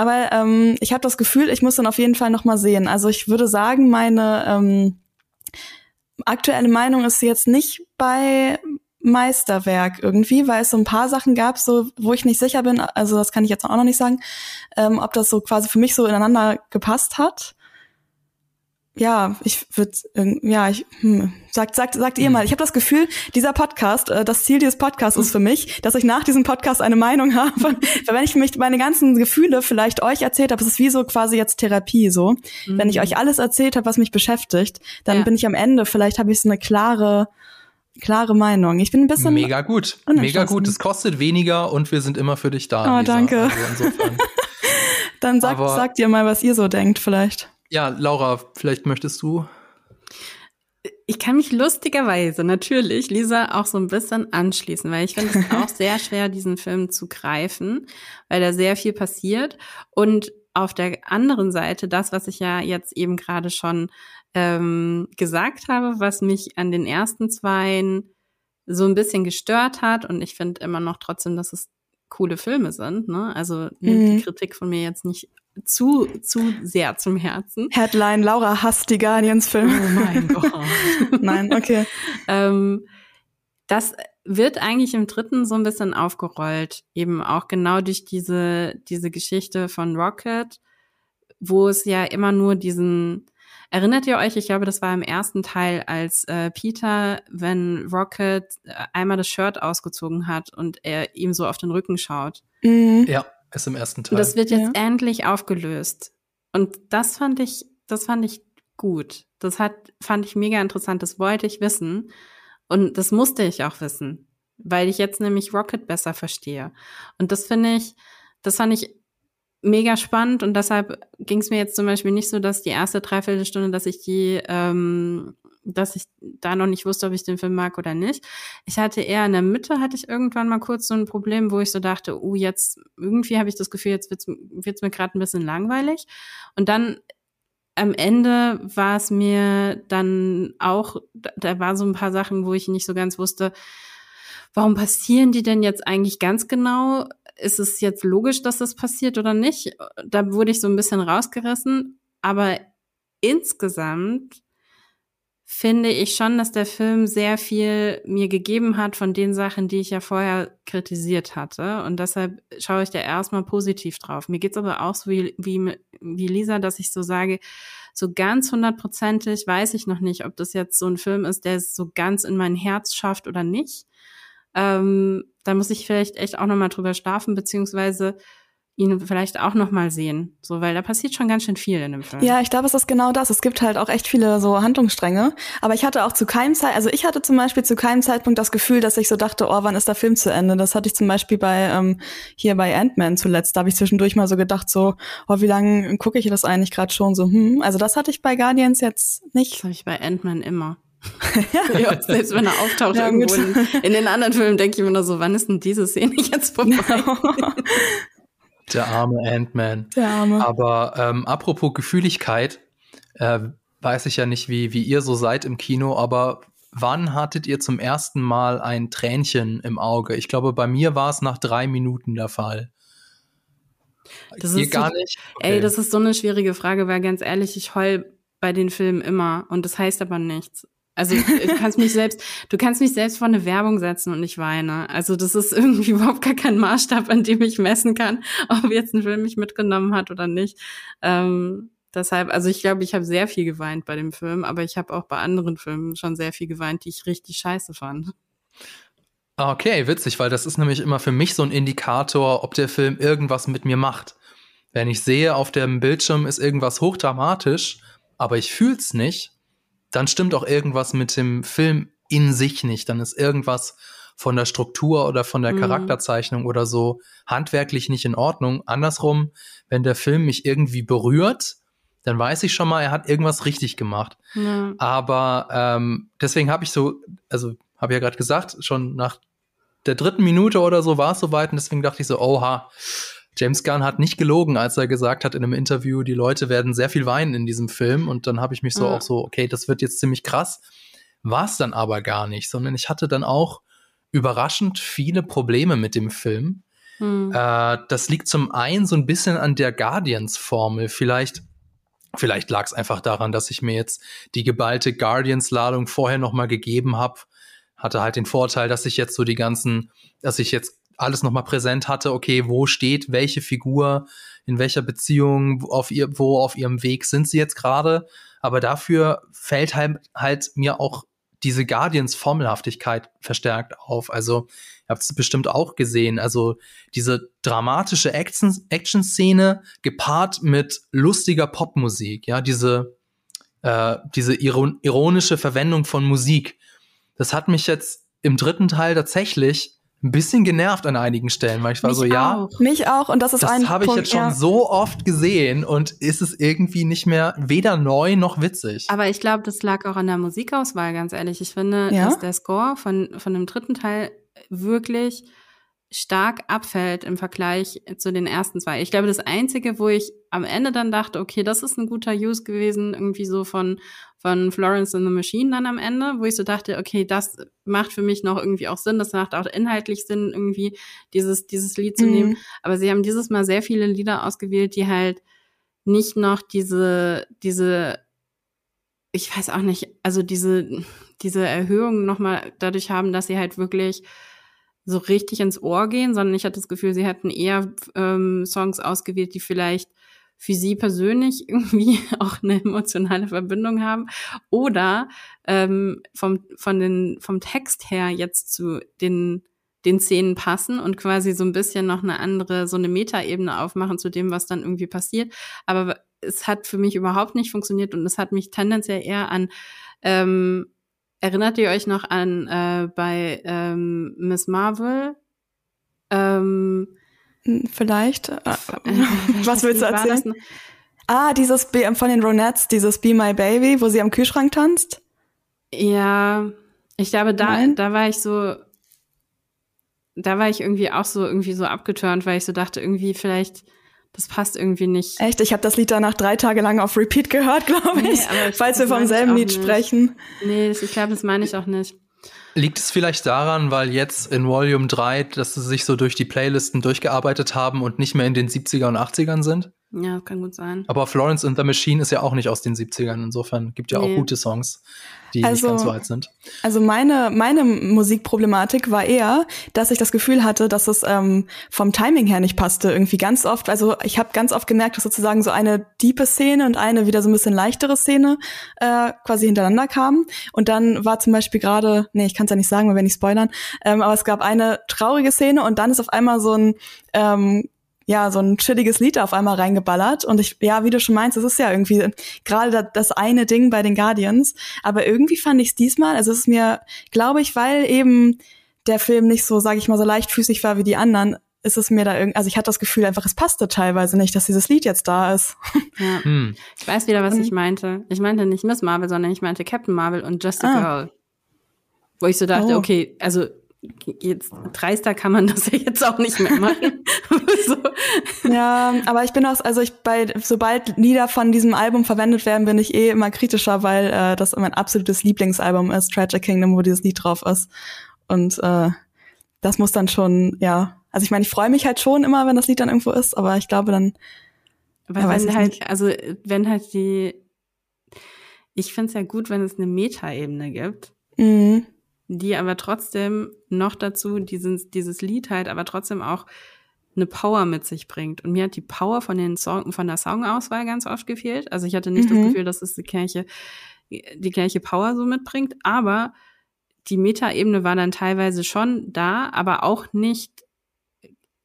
Speaker 2: Aber ähm, ich habe das Gefühl, ich muss dann auf jeden Fall noch mal sehen. Also ich würde sagen, meine ähm, aktuelle Meinung ist jetzt nicht bei Meisterwerk irgendwie, weil es so ein paar Sachen gab, so wo ich nicht sicher bin. Also das kann ich jetzt auch noch nicht sagen, ähm, ob das so quasi für mich so ineinander gepasst hat ja, ich würde, ja, ich hm, sagt sagt sagt ihr hm. mal. Ich habe das Gefühl, dieser Podcast, äh, das Ziel dieses Podcasts ist für mich, dass ich nach diesem Podcast eine Meinung habe. Weil wenn ich mich meine ganzen Gefühle vielleicht euch erzählt habe, es ist wie so quasi jetzt Therapie so. Mhm. Wenn ich mhm. euch alles erzählt habe, was mich beschäftigt, dann ja. bin ich am Ende. Vielleicht habe ich so eine klare klare Meinung. Ich bin ein bisschen
Speaker 1: mega gut, mega gut. Es kostet weniger und wir sind immer für dich da.
Speaker 2: Oh, Lisa. danke. Also dann sagt sagt ihr mal, was ihr so denkt, vielleicht.
Speaker 1: Ja, Laura, vielleicht möchtest du.
Speaker 3: Ich kann mich lustigerweise natürlich Lisa auch so ein bisschen anschließen, weil ich finde es auch sehr schwer, diesen Film zu greifen, weil da sehr viel passiert. Und auf der anderen Seite, das, was ich ja jetzt eben gerade schon ähm, gesagt habe, was mich an den ersten zweien so ein bisschen gestört hat, und ich finde immer noch trotzdem, dass es coole Filme sind. Ne? Also nimmt mhm. die Kritik von mir jetzt nicht zu, zu sehr zum Herzen.
Speaker 2: Headline, Laura hasst die Guardians-Filme.
Speaker 3: Oh mein Gott.
Speaker 2: Nein, okay.
Speaker 3: ähm, das wird eigentlich im dritten so ein bisschen aufgerollt, eben auch genau durch diese, diese Geschichte von Rocket, wo es ja immer nur diesen, erinnert ihr euch, ich glaube, das war im ersten Teil, als äh, Peter, wenn Rocket äh, einmal das Shirt ausgezogen hat und er ihm so auf den Rücken schaut.
Speaker 1: Mhm. Ja ist im ersten Teil.
Speaker 3: Und das wird jetzt ja. endlich aufgelöst. Und das fand ich, das fand ich gut. Das hat, fand ich mega interessant. Das wollte ich wissen. Und das musste ich auch wissen. Weil ich jetzt nämlich Rocket besser verstehe. Und das finde ich, das fand ich mega spannend und deshalb ging es mir jetzt zum Beispiel nicht so, dass die erste Dreiviertelstunde, dass ich die ähm, dass ich da noch nicht wusste, ob ich den Film mag oder nicht. Ich hatte eher in der Mitte, hatte ich irgendwann mal kurz so ein Problem, wo ich so dachte, uh, jetzt irgendwie habe ich das Gefühl, jetzt wird's, wird's mir gerade ein bisschen langweilig. Und dann am Ende war es mir dann auch, da war so ein paar Sachen, wo ich nicht so ganz wusste, warum passieren die denn jetzt eigentlich ganz genau? Ist es jetzt logisch, dass das passiert oder nicht? Da wurde ich so ein bisschen rausgerissen. Aber insgesamt finde ich schon, dass der Film sehr viel mir gegeben hat von den Sachen, die ich ja vorher kritisiert hatte. Und deshalb schaue ich da erstmal positiv drauf. Mir geht's aber auch so wie, wie, wie Lisa, dass ich so sage, so ganz hundertprozentig weiß ich noch nicht, ob das jetzt so ein Film ist, der es so ganz in mein Herz schafft oder nicht. Ähm, da muss ich vielleicht echt auch nochmal drüber schlafen, beziehungsweise ihn vielleicht auch noch mal sehen, so weil da passiert schon ganz schön viel in dem Film.
Speaker 2: Ja, ich glaube, es ist genau das. Es gibt halt auch echt viele so Handlungsstränge, aber ich hatte auch zu keinem Zeit, also ich hatte zum Beispiel zu keinem Zeitpunkt das Gefühl, dass ich so dachte, oh, wann ist der Film zu Ende? Das hatte ich zum Beispiel bei ähm, hier bei Ant-Man zuletzt. Da habe ich zwischendurch mal so gedacht, so, oh, wie lange gucke ich das eigentlich gerade schon? So, hm, also das hatte ich bei Guardians jetzt nicht.
Speaker 3: Das habe ich bei Ant-Man immer. ja, selbst wenn er auftaucht ja, irgendwo in, in, den anderen Filmen, denke ich mir nur so, wann ist denn diese Szene jetzt vorbei?
Speaker 1: Der arme Ant-Man.
Speaker 2: Der arme.
Speaker 1: Aber ähm, apropos Gefühligkeit, äh, weiß ich ja nicht, wie, wie ihr so seid im Kino, aber wann hattet ihr zum ersten Mal ein Tränchen im Auge? Ich glaube, bei mir war es nach drei Minuten der Fall.
Speaker 3: Das ist gar so, nicht? Okay. Ey, das ist so eine schwierige Frage, weil ganz ehrlich, ich heul bei den Filmen immer und das heißt aber nichts. Also du kannst mich selbst, du kannst mich selbst vor eine Werbung setzen und ich weine. Also das ist irgendwie überhaupt gar kein Maßstab, an dem ich messen kann, ob jetzt ein Film mich mitgenommen hat oder nicht. Ähm, deshalb, also ich glaube, ich habe sehr viel geweint bei dem Film, aber ich habe auch bei anderen Filmen schon sehr viel geweint, die ich richtig scheiße fand.
Speaker 1: Okay, witzig, weil das ist nämlich immer für mich so ein Indikator, ob der Film irgendwas mit mir macht. Wenn ich sehe, auf dem Bildschirm ist irgendwas hochdramatisch, aber ich fühl's nicht, dann stimmt auch irgendwas mit dem Film in sich nicht. Dann ist irgendwas von der Struktur oder von der mhm. Charakterzeichnung oder so handwerklich nicht in Ordnung. Andersrum, wenn der Film mich irgendwie berührt, dann weiß ich schon mal, er hat irgendwas richtig gemacht. Ja. Aber ähm, deswegen habe ich so, also habe ich ja gerade gesagt, schon nach der dritten Minute oder so war es soweit und deswegen dachte ich so, oha, James Gunn hat nicht gelogen, als er gesagt hat in einem Interview, die Leute werden sehr viel weinen in diesem Film. Und dann habe ich mich so ja. auch so, okay, das wird jetzt ziemlich krass. War es dann aber gar nicht, sondern ich hatte dann auch überraschend viele Probleme mit dem Film. Hm. Äh, das liegt zum einen so ein bisschen an der Guardians-Formel. Vielleicht, vielleicht lag es einfach daran, dass ich mir jetzt die geballte Guardians-Ladung vorher noch mal gegeben habe. Hatte halt den Vorteil, dass ich jetzt so die ganzen, dass ich jetzt alles nochmal präsent hatte, okay, wo steht welche Figur, in welcher Beziehung, auf ihr, wo auf ihrem Weg sind sie jetzt gerade. Aber dafür fällt halt, halt mir auch diese Guardians-Formelhaftigkeit verstärkt auf. Also, ihr habt es bestimmt auch gesehen. Also, diese dramatische Action-Szene gepaart mit lustiger Popmusik, ja, diese, äh, diese ironische Verwendung von Musik. Das hat mich jetzt im dritten Teil tatsächlich ein bisschen genervt an einigen Stellen, weil ich war
Speaker 2: Mich
Speaker 1: so, ja.
Speaker 2: Auch. Mich auch. Und das ist
Speaker 1: das
Speaker 2: ein
Speaker 1: Das habe ich jetzt schon ja. so oft gesehen und ist es irgendwie nicht mehr weder neu noch witzig.
Speaker 3: Aber ich glaube, das lag auch an der Musikauswahl, ganz ehrlich. Ich finde, ja? dass der Score von, von dem dritten Teil wirklich stark abfällt im Vergleich zu den ersten zwei. Ich glaube, das Einzige, wo ich am Ende dann dachte, okay, das ist ein guter Use gewesen, irgendwie so von, von Florence and the Machine dann am Ende, wo ich so dachte, okay, das macht für mich noch irgendwie auch Sinn, das macht auch inhaltlich Sinn, irgendwie dieses, dieses Lied zu mhm. nehmen. Aber sie haben dieses Mal sehr viele Lieder ausgewählt, die halt nicht noch diese, diese, ich weiß auch nicht, also diese, diese Erhöhung nochmal dadurch haben, dass sie halt wirklich so richtig ins Ohr gehen, sondern ich hatte das Gefühl, sie hätten eher ähm, Songs ausgewählt, die vielleicht für sie persönlich irgendwie auch eine emotionale Verbindung haben oder ähm, vom, von den, vom Text her jetzt zu den, den Szenen passen und quasi so ein bisschen noch eine andere, so eine Metaebene aufmachen zu dem, was dann irgendwie passiert. Aber es hat für mich überhaupt nicht funktioniert und es hat mich tendenziell eher an ähm, Erinnert ihr euch noch an äh, bei ähm, Miss Marvel? Ähm,
Speaker 2: hm, Vielleicht. Äh, was willst du erzählen? Ah, dieses B von den Ronettes, dieses Be My Baby, wo sie am Kühlschrank tanzt?
Speaker 3: Ja, ich glaube, da, da war ich so, da war ich irgendwie auch so irgendwie so abgeturnt, weil ich so dachte, irgendwie vielleicht das passt irgendwie nicht.
Speaker 2: Echt? Ich habe das Lied danach drei Tage lang auf Repeat gehört, glaube ich, nee, falls wir vom selben Lied nicht. sprechen.
Speaker 3: Nee, das, ich glaube, das meine ich auch nicht.
Speaker 1: Liegt es vielleicht daran, weil jetzt in Volume 3, dass sie sich so durch die Playlisten durchgearbeitet haben und nicht mehr in den 70er und 80ern sind?
Speaker 3: Ja, kann gut sein.
Speaker 1: Aber Florence and the Machine ist ja auch nicht aus den 70ern. Insofern gibt ja nee. auch gute Songs, die also, nicht ganz so alt sind.
Speaker 2: Also meine, meine Musikproblematik war eher, dass ich das Gefühl hatte, dass es ähm, vom Timing her nicht passte. Irgendwie ganz oft, also ich habe ganz oft gemerkt, dass sozusagen so eine diepe Szene und eine wieder so ein bisschen leichtere Szene äh, quasi hintereinander kamen. Und dann war zum Beispiel gerade, nee, ich kann es ja nicht sagen, weil wir nicht spoilern, ähm, aber es gab eine traurige Szene und dann ist auf einmal so ein ähm, ja, so ein chilliges Lied auf einmal reingeballert. Und ich, ja, wie du schon meinst, es ist ja irgendwie gerade das eine Ding bei den Guardians. Aber irgendwie fand ich es diesmal, also es ist mir, glaube ich, weil eben der Film nicht so, sage ich mal, so leichtfüßig war wie die anderen, ist es mir da irgendwie, also ich hatte das Gefühl einfach, es passte teilweise nicht, dass dieses Lied jetzt da ist.
Speaker 3: Ja. Hm. Ich weiß wieder, was ich meinte. Ich meinte nicht Miss Marvel, sondern ich meinte Captain Marvel und Just a ah. Girl. Wo ich so dachte, oh. okay, also jetzt dreister kann man das ja jetzt auch nicht mehr machen.
Speaker 2: so. Ja, aber ich bin auch, also ich bei, sobald Lieder von diesem Album verwendet werden, bin ich eh immer kritischer, weil äh, das mein absolutes Lieblingsalbum ist, Tragic Kingdom, wo dieses Lied drauf ist. Und äh, das muss dann schon, ja, also ich meine, ich freue mich halt schon immer, wenn das Lied dann irgendwo ist, aber ich glaube dann.
Speaker 3: Weil wenn halt, nicht. also wenn halt die, ich finde es ja gut, wenn es eine Metaebene gibt. Mhm die aber trotzdem noch dazu dieses, dieses Lied halt aber trotzdem auch eine Power mit sich bringt. Und mir hat die Power von den Song, von der Songauswahl ganz oft gefehlt. Also ich hatte nicht mhm. das Gefühl, dass es die Kirche, die Kirche Power so mitbringt, aber die Metaebene war dann teilweise schon da, aber auch nicht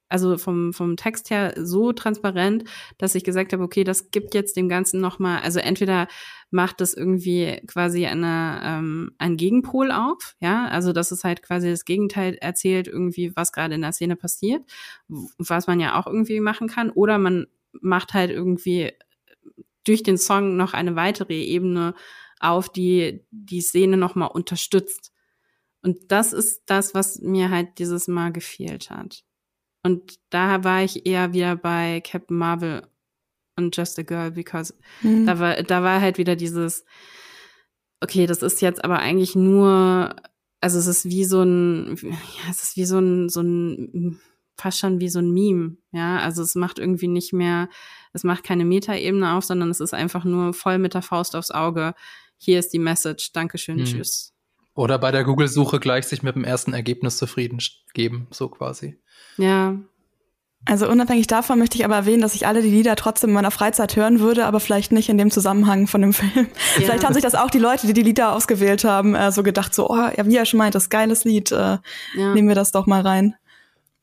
Speaker 3: also vom, vom Text her so transparent, dass ich gesagt habe, okay, das gibt jetzt dem Ganzen nochmal, also entweder macht das irgendwie quasi eine, ähm, einen Gegenpol auf, ja, also dass es halt quasi das Gegenteil erzählt, irgendwie, was gerade in der Szene passiert, was man ja auch irgendwie machen kann, oder man macht halt irgendwie durch den Song noch eine weitere Ebene auf, die die Szene nochmal unterstützt. Und das ist das, was mir halt dieses Mal gefehlt hat. Und da war ich eher wieder bei Captain Marvel und Just a Girl, because mhm. da war, da war halt wieder dieses, okay, das ist jetzt aber eigentlich nur, also es ist wie so ein, ja, es ist wie so ein, so ein, fast schon wie so ein Meme, ja, also es macht irgendwie nicht mehr, es macht keine Metaebene auf, sondern es ist einfach nur voll mit der Faust aufs Auge. Hier ist die Message, Dankeschön, mhm. tschüss.
Speaker 1: Oder bei der Google-Suche gleich sich mit dem ersten Ergebnis zufrieden geben, so quasi.
Speaker 3: Ja.
Speaker 2: Also unabhängig davon möchte ich aber erwähnen, dass ich alle die Lieder trotzdem in meiner Freizeit hören würde, aber vielleicht nicht in dem Zusammenhang von dem Film. Ja. Vielleicht haben sich das auch die Leute, die die Lieder ausgewählt haben, äh, so gedacht, so, oh, ja, wie er schon meint, das geiles Lied, äh, ja. nehmen wir das doch mal rein.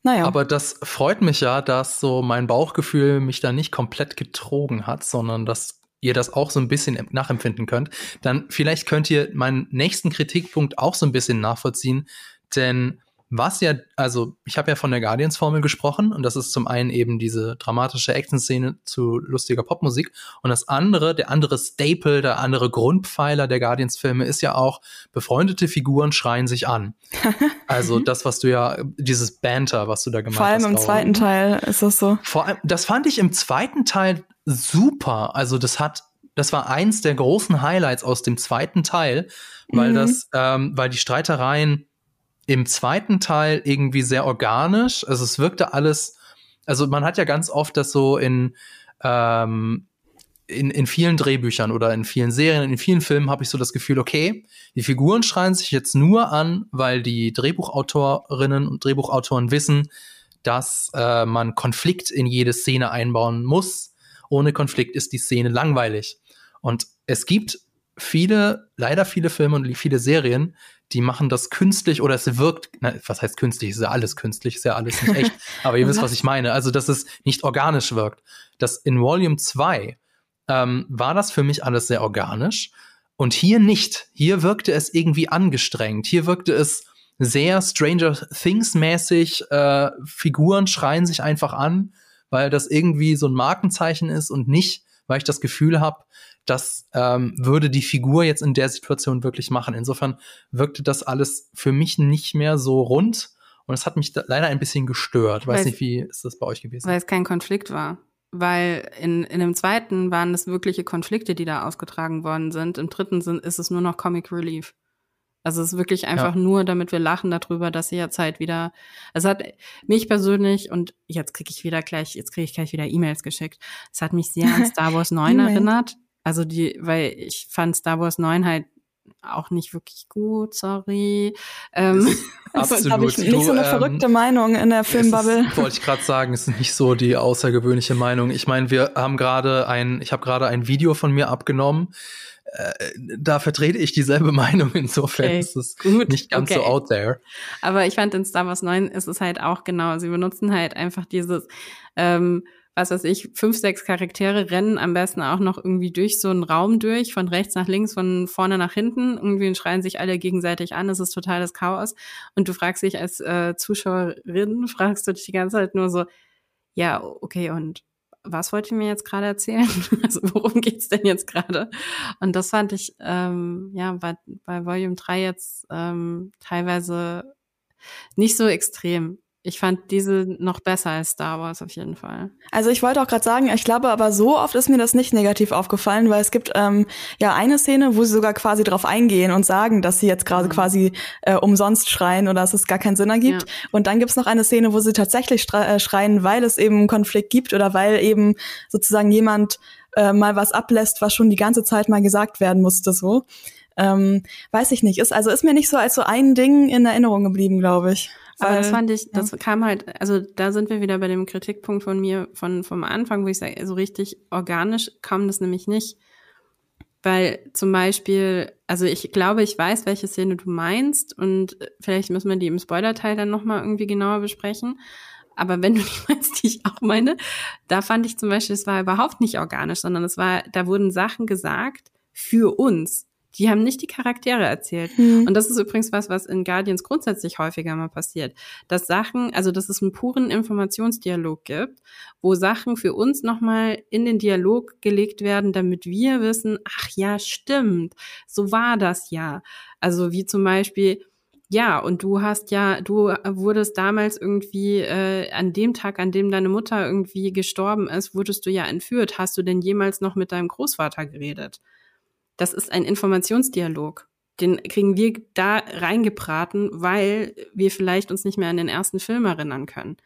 Speaker 1: Naja. Aber das freut mich ja, dass so mein Bauchgefühl mich da nicht komplett getrogen hat, sondern dass ihr das auch so ein bisschen nachempfinden könnt. Dann vielleicht könnt ihr meinen nächsten Kritikpunkt auch so ein bisschen nachvollziehen, denn was ja, also ich habe ja von der Guardians-Formel gesprochen und das ist zum einen eben diese dramatische Action-Szene zu lustiger Popmusik und das andere, der andere Staple, der andere Grundpfeiler der Guardians-Filme ist ja auch, befreundete Figuren schreien sich an. also das, was du ja, dieses Banter, was du da gemacht hast.
Speaker 2: Vor allem hast, im zweiten Teil ist das so.
Speaker 1: Vor allem, das fand ich im zweiten Teil super. Also das hat das war eins der großen Highlights aus dem zweiten Teil, weil mhm. das, ähm, weil die Streitereien im zweiten Teil irgendwie sehr organisch. Also es wirkte alles, also man hat ja ganz oft das so in, ähm, in, in vielen Drehbüchern oder in vielen Serien, in vielen Filmen habe ich so das Gefühl, okay, die Figuren schreien sich jetzt nur an, weil die Drehbuchautorinnen und Drehbuchautoren wissen, dass äh, man Konflikt in jede Szene einbauen muss. Ohne Konflikt ist die Szene langweilig. Und es gibt viele, leider viele Filme und viele Serien, die machen das künstlich oder es wirkt, na, was heißt künstlich? Ist ja alles künstlich, ist ja alles nicht echt. aber ihr wisst, was ich meine. Also, dass es nicht organisch wirkt. Das in Volume 2 ähm, war das für mich alles sehr organisch. Und hier nicht. Hier wirkte es irgendwie angestrengt. Hier wirkte es sehr Stranger Things mäßig. Äh, Figuren schreien sich einfach an, weil das irgendwie so ein Markenzeichen ist und nicht, weil ich das Gefühl habe, das ähm, würde die Figur jetzt in der Situation wirklich machen. Insofern wirkte das alles für mich nicht mehr so rund und es hat mich leider ein bisschen gestört. Weiß nicht, wie ist das bei euch gewesen?
Speaker 3: Weil es kein Konflikt war. Weil in, in dem zweiten waren es wirkliche Konflikte, die da ausgetragen worden sind. Im dritten sind, ist es nur noch Comic Relief. Also es ist wirklich einfach ja. nur, damit wir lachen darüber, dass sie jetzt halt wieder, es hat mich persönlich und jetzt kriege ich wieder gleich, jetzt kriege ich gleich wieder E-Mails geschickt. Es hat mich sehr an Star Wars 9 erinnert. Also die, weil ich fand Star Wars 9 halt auch nicht wirklich gut, sorry. Ähm,
Speaker 2: absolut. habe ich nicht so eine ähm, verrückte Meinung in der Filmbubble.
Speaker 1: Wollte ich gerade sagen, ist nicht so die außergewöhnliche Meinung. Ich meine, wir haben gerade ein, ich habe gerade ein Video von mir abgenommen. Äh, da vertrete ich dieselbe Meinung. Insofern okay, ist es gut. nicht ganz okay. so out there.
Speaker 3: Aber ich fand in Star Wars 9 ist es halt auch genau. Sie benutzen halt einfach dieses ähm, was weiß ich, fünf, sechs Charaktere rennen am besten auch noch irgendwie durch so einen Raum durch, von rechts nach links, von vorne nach hinten. Irgendwie schreien sich alle gegenseitig an. Es ist totales Chaos. Und du fragst dich als äh, Zuschauerin, fragst du dich die ganze Zeit nur so, ja, okay, und was wollt ihr mir jetzt gerade erzählen? Also worum geht's denn jetzt gerade? Und das fand ich ähm, ja bei, bei Volume 3 jetzt ähm, teilweise nicht so extrem. Ich fand diese noch besser als Star Wars auf jeden Fall.
Speaker 2: Also ich wollte auch gerade sagen, ich glaube aber so oft ist mir das nicht negativ aufgefallen, weil es gibt ähm, ja eine Szene, wo sie sogar quasi drauf eingehen und sagen, dass sie jetzt gerade mhm. quasi äh, umsonst schreien oder dass es gar keinen Sinn ergibt. Ja. Und dann gibt's noch eine Szene, wo sie tatsächlich äh, schreien, weil es eben einen Konflikt gibt oder weil eben sozusagen jemand äh, mal was ablässt, was schon die ganze Zeit mal gesagt werden musste. So ähm, weiß ich nicht. Ist also ist mir nicht so als so ein Ding in Erinnerung geblieben, glaube ich.
Speaker 3: Aber das fand ich, das ja. kam halt, also da sind wir wieder bei dem Kritikpunkt von mir von vom Anfang, wo ich sage, so richtig organisch kam das nämlich nicht. Weil zum Beispiel, also ich glaube, ich weiß, welche Szene du meinst und vielleicht müssen wir die im Spoiler-Teil dann nochmal irgendwie genauer besprechen. Aber wenn du die meinst, die ich auch meine, da fand ich zum Beispiel, es war überhaupt nicht organisch, sondern es war, da wurden Sachen gesagt für uns. Die haben nicht die Charaktere erzählt. Mhm. Und das ist übrigens was, was in Guardians grundsätzlich häufiger mal passiert. Dass Sachen, also dass es einen puren Informationsdialog gibt, wo Sachen für uns nochmal in den Dialog gelegt werden, damit wir wissen, ach ja, stimmt, so war das ja. Also wie zum Beispiel, ja, und du hast ja, du wurdest damals irgendwie äh, an dem Tag, an dem deine Mutter irgendwie gestorben ist, wurdest du ja entführt. Hast du denn jemals noch mit deinem Großvater geredet? Das ist ein Informationsdialog. Den kriegen wir da reingebraten, weil wir vielleicht uns nicht mehr an den ersten Film erinnern können.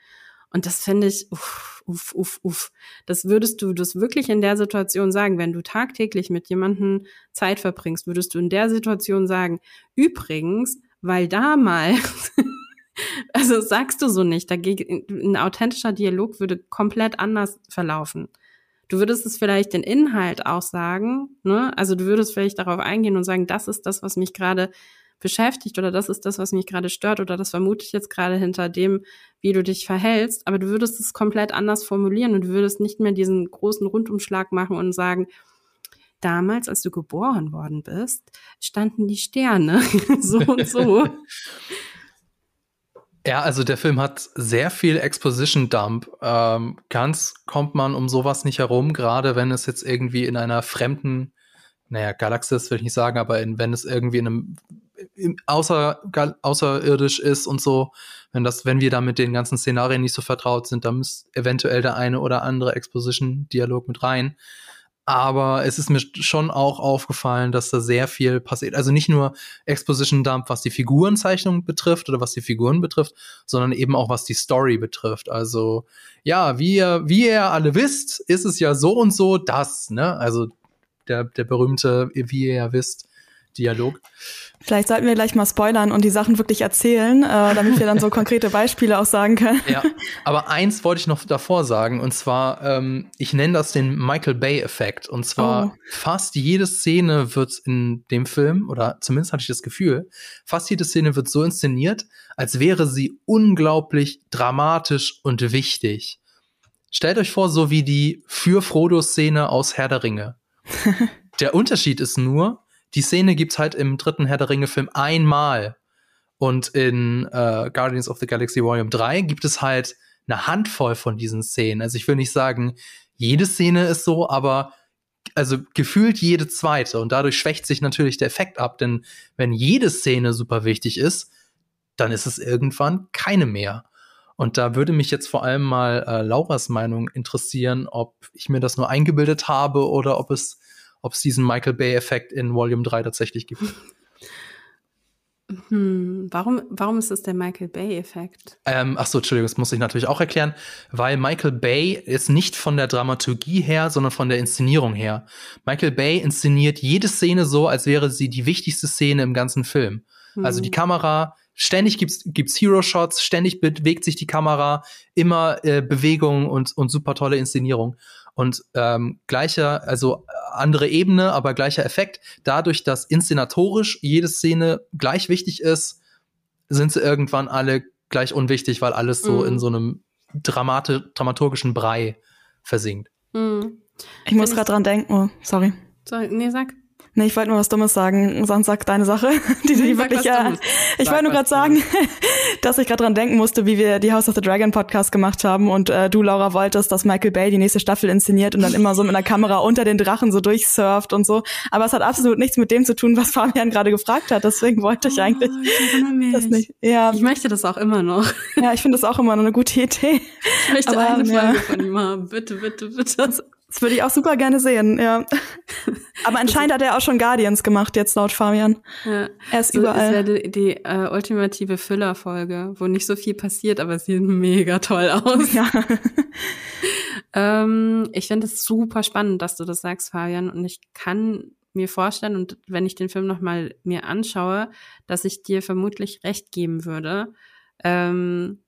Speaker 3: Und das fände ich, uff, uff, uff, uff. Das würdest du das wirklich in der Situation sagen, wenn du tagtäglich mit jemandem Zeit verbringst, würdest du in der Situation sagen, übrigens, weil damals, also sagst du so nicht, dagegen, ein authentischer Dialog würde komplett anders verlaufen. Du würdest es vielleicht den Inhalt auch sagen, ne? Also du würdest vielleicht darauf eingehen und sagen, das ist das, was mich gerade beschäftigt oder das ist das, was mich gerade stört oder das vermute ich jetzt gerade hinter dem, wie du dich verhältst. Aber du würdest es komplett anders formulieren und du würdest nicht mehr diesen großen Rundumschlag machen und sagen, damals, als du geboren worden bist, standen die Sterne so und so.
Speaker 1: Ja, also der Film hat sehr viel Exposition Dump. Ähm, ganz kommt man um sowas nicht herum, gerade wenn es jetzt irgendwie in einer fremden, naja, Galaxis will ich nicht sagen, aber in, wenn es irgendwie in einem in, außer, außerirdisch ist und so, wenn das, wenn wir da mit den ganzen Szenarien nicht so vertraut sind, dann muss eventuell der eine oder andere Exposition-Dialog mit rein. Aber es ist mir schon auch aufgefallen, dass da sehr viel passiert. Also nicht nur Exposition Dump, was die Figurenzeichnung betrifft oder was die Figuren betrifft, sondern eben auch was die Story betrifft. Also ja, wie ihr, wie ihr alle wisst, ist es ja so und so das, ne? Also der, der berühmte, wie ihr ja wisst, Dialog.
Speaker 2: Vielleicht sollten wir gleich mal spoilern und die Sachen wirklich erzählen, äh, damit wir dann so konkrete Beispiele auch sagen können.
Speaker 1: Ja, aber eins wollte ich noch davor sagen, und zwar, ähm, ich nenne das den Michael Bay-Effekt. Und zwar oh. fast jede Szene wird in dem Film, oder zumindest hatte ich das Gefühl, fast jede Szene wird so inszeniert, als wäre sie unglaublich dramatisch und wichtig. Stellt euch vor, so wie die für Frodo-Szene aus Herr der Ringe. der Unterschied ist nur, die Szene gibt's halt im dritten Herr der Ringe-Film einmal. Und in äh, Guardians of the Galaxy Volume 3 gibt es halt eine Handvoll von diesen Szenen. Also ich will nicht sagen, jede Szene ist so, aber also gefühlt jede zweite. Und dadurch schwächt sich natürlich der Effekt ab, denn wenn jede Szene super wichtig ist, dann ist es irgendwann keine mehr. Und da würde mich jetzt vor allem mal äh, Lauras Meinung interessieren, ob ich mir das nur eingebildet habe oder ob es ob es diesen Michael Bay-Effekt in Volume 3 tatsächlich gibt.
Speaker 3: Hm, warum, warum ist es der Michael Bay-Effekt?
Speaker 1: Ähm, ach so, Entschuldigung, das muss ich natürlich auch erklären, weil Michael Bay ist nicht von der Dramaturgie her, sondern von der Inszenierung her. Michael Bay inszeniert jede Szene so, als wäre sie die wichtigste Szene im ganzen Film. Hm. Also die hm. Kamera, ständig gibt's, gibt's Hero-Shots, ständig bewegt sich die Kamera, immer äh, Bewegung und, und super tolle Inszenierung. Und ähm, gleicher, also andere Ebene, aber gleicher Effekt. Dadurch, dass inszenatorisch jede Szene gleich wichtig ist, sind sie irgendwann alle gleich unwichtig, weil alles so mhm. in so einem Dramati dramaturgischen Brei versinkt.
Speaker 2: Mhm. Ich muss gerade dran denken. Oh, sorry.
Speaker 3: Sorry, nee, sag.
Speaker 2: Nee, ich wollte nur was Dummes sagen. Sonst sag deine Sache. Die, die nee, wirklich, ja. Ich wollte nur gerade sagen, dass ich gerade dran denken musste, wie wir die House of the Dragon Podcast gemacht haben und äh, du, Laura, wolltest, dass Michael Bay die nächste Staffel inszeniert und dann immer so mit einer Kamera unter den Drachen so durchsurft und so. Aber es hat absolut nichts mit dem zu tun, was Fabian gerade gefragt hat. Deswegen wollte ich eigentlich
Speaker 3: oh, das nicht. Ja. Ich möchte das auch immer noch.
Speaker 2: Ja, ich finde das auch immer noch eine gute Idee.
Speaker 3: Ich möchte Aber, eine Folge ja. von ihm haben. Bitte, bitte, bitte.
Speaker 2: Das würde ich auch super gerne sehen, ja. Aber anscheinend hat er auch schon Guardians gemacht, jetzt laut Fabian. Ja. Er ist so überall.
Speaker 3: Das wäre die, die äh, ultimative Füllerfolge, wo nicht so viel passiert, aber es sieht mega toll aus. Ja. ähm, ich finde es super spannend, dass du das sagst, Fabian. Und ich kann mir vorstellen, und wenn ich den Film nochmal mir anschaue, dass ich dir vermutlich recht geben würde. Ähm,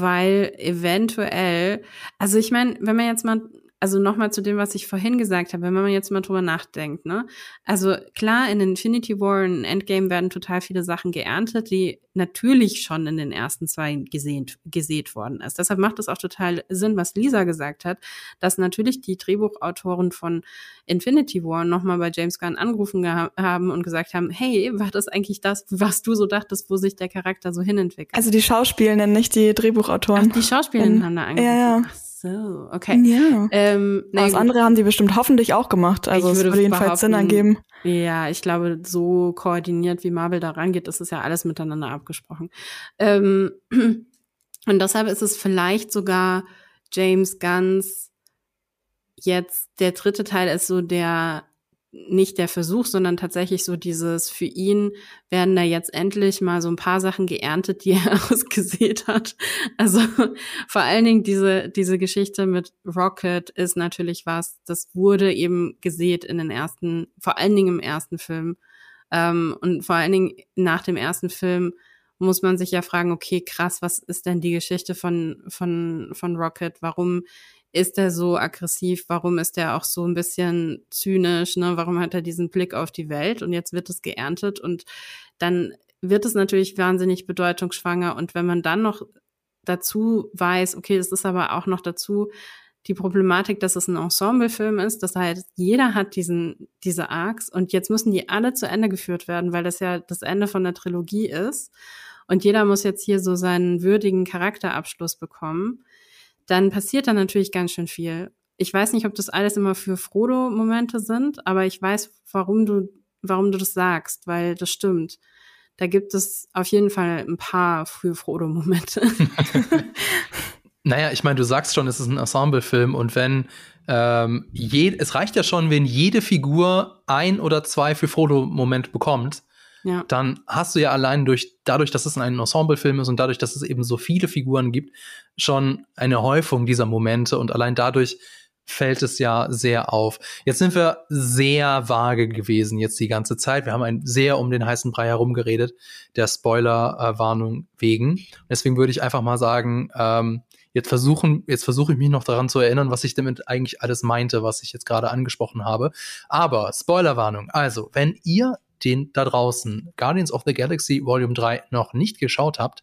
Speaker 3: weil eventuell, also ich meine, wenn man jetzt mal also nochmal zu dem, was ich vorhin gesagt habe, wenn man jetzt mal drüber nachdenkt, ne? Also klar, in Infinity War und Endgame werden total viele Sachen geerntet, die natürlich schon in den ersten zwei gesehen, gesät worden ist. Deshalb macht es auch total Sinn, was Lisa gesagt hat, dass natürlich die Drehbuchautoren von Infinity War nochmal bei James Gunn angerufen haben und gesagt haben, hey, war das eigentlich das, was du so dachtest, wo sich der Charakter so hinentwickelt?
Speaker 2: Also die Schauspielenden, nicht die Drehbuchautoren.
Speaker 3: Ach, die Schauspielenden haben da angerufen. Ja, ja so, okay.
Speaker 2: Ja. Ähm, nee, das andere haben die bestimmt hoffentlich auch gemacht. Also es würde jedenfalls Sinn ergeben.
Speaker 3: Ja, ich glaube, so koordiniert wie Marvel da rangeht, ist es ja alles miteinander abgesprochen. Ähm, und deshalb ist es vielleicht sogar James Guns jetzt der dritte Teil ist so der nicht der Versuch, sondern tatsächlich so dieses, für ihn werden da jetzt endlich mal so ein paar Sachen geerntet, die er ausgesät hat. Also vor allen Dingen diese, diese Geschichte mit Rocket ist natürlich was, das wurde eben gesät in den ersten, vor allen Dingen im ersten Film. Ähm, und vor allen Dingen nach dem ersten Film muss man sich ja fragen, okay, krass, was ist denn die Geschichte von, von, von Rocket? Warum ist er so aggressiv? Warum ist er auch so ein bisschen zynisch? Ne? Warum hat er diesen Blick auf die Welt? Und jetzt wird es geerntet und dann wird es natürlich wahnsinnig bedeutungsschwanger. Und wenn man dann noch dazu weiß, okay, es ist aber auch noch dazu die Problematik, dass es ein Ensemblefilm ist. Das heißt, jeder hat diesen, diese Arcs und jetzt müssen die alle zu Ende geführt werden, weil das ja das Ende von der Trilogie ist. Und jeder muss jetzt hier so seinen würdigen Charakterabschluss bekommen dann passiert da natürlich ganz schön viel. Ich weiß nicht, ob das alles immer für Frodo-Momente sind, aber ich weiß, warum du, warum du das sagst, weil das stimmt. Da gibt es auf jeden Fall ein paar für Frodo-Momente.
Speaker 1: naja, ich meine, du sagst schon, es ist ein Ensemble-Film und wenn ähm, je, es reicht ja schon, wenn jede Figur ein oder zwei für Frodo-Moment bekommt, ja. dann hast du ja allein durch, dadurch, dass es ein Ensemblefilm ist und dadurch, dass es eben so viele Figuren gibt, schon eine Häufung dieser Momente und allein dadurch fällt es ja sehr auf. Jetzt sind wir sehr vage gewesen jetzt die ganze Zeit. Wir haben ein sehr um den heißen Brei herumgeredet, der Spoiler-Warnung wegen. Deswegen würde ich einfach mal sagen, ähm, jetzt versuchen, jetzt versuche ich mich noch daran zu erinnern, was ich damit eigentlich alles meinte, was ich jetzt gerade angesprochen habe. Aber Spoilerwarnung. Also, wenn ihr den da draußen Guardians of the Galaxy Volume 3 noch nicht geschaut habt,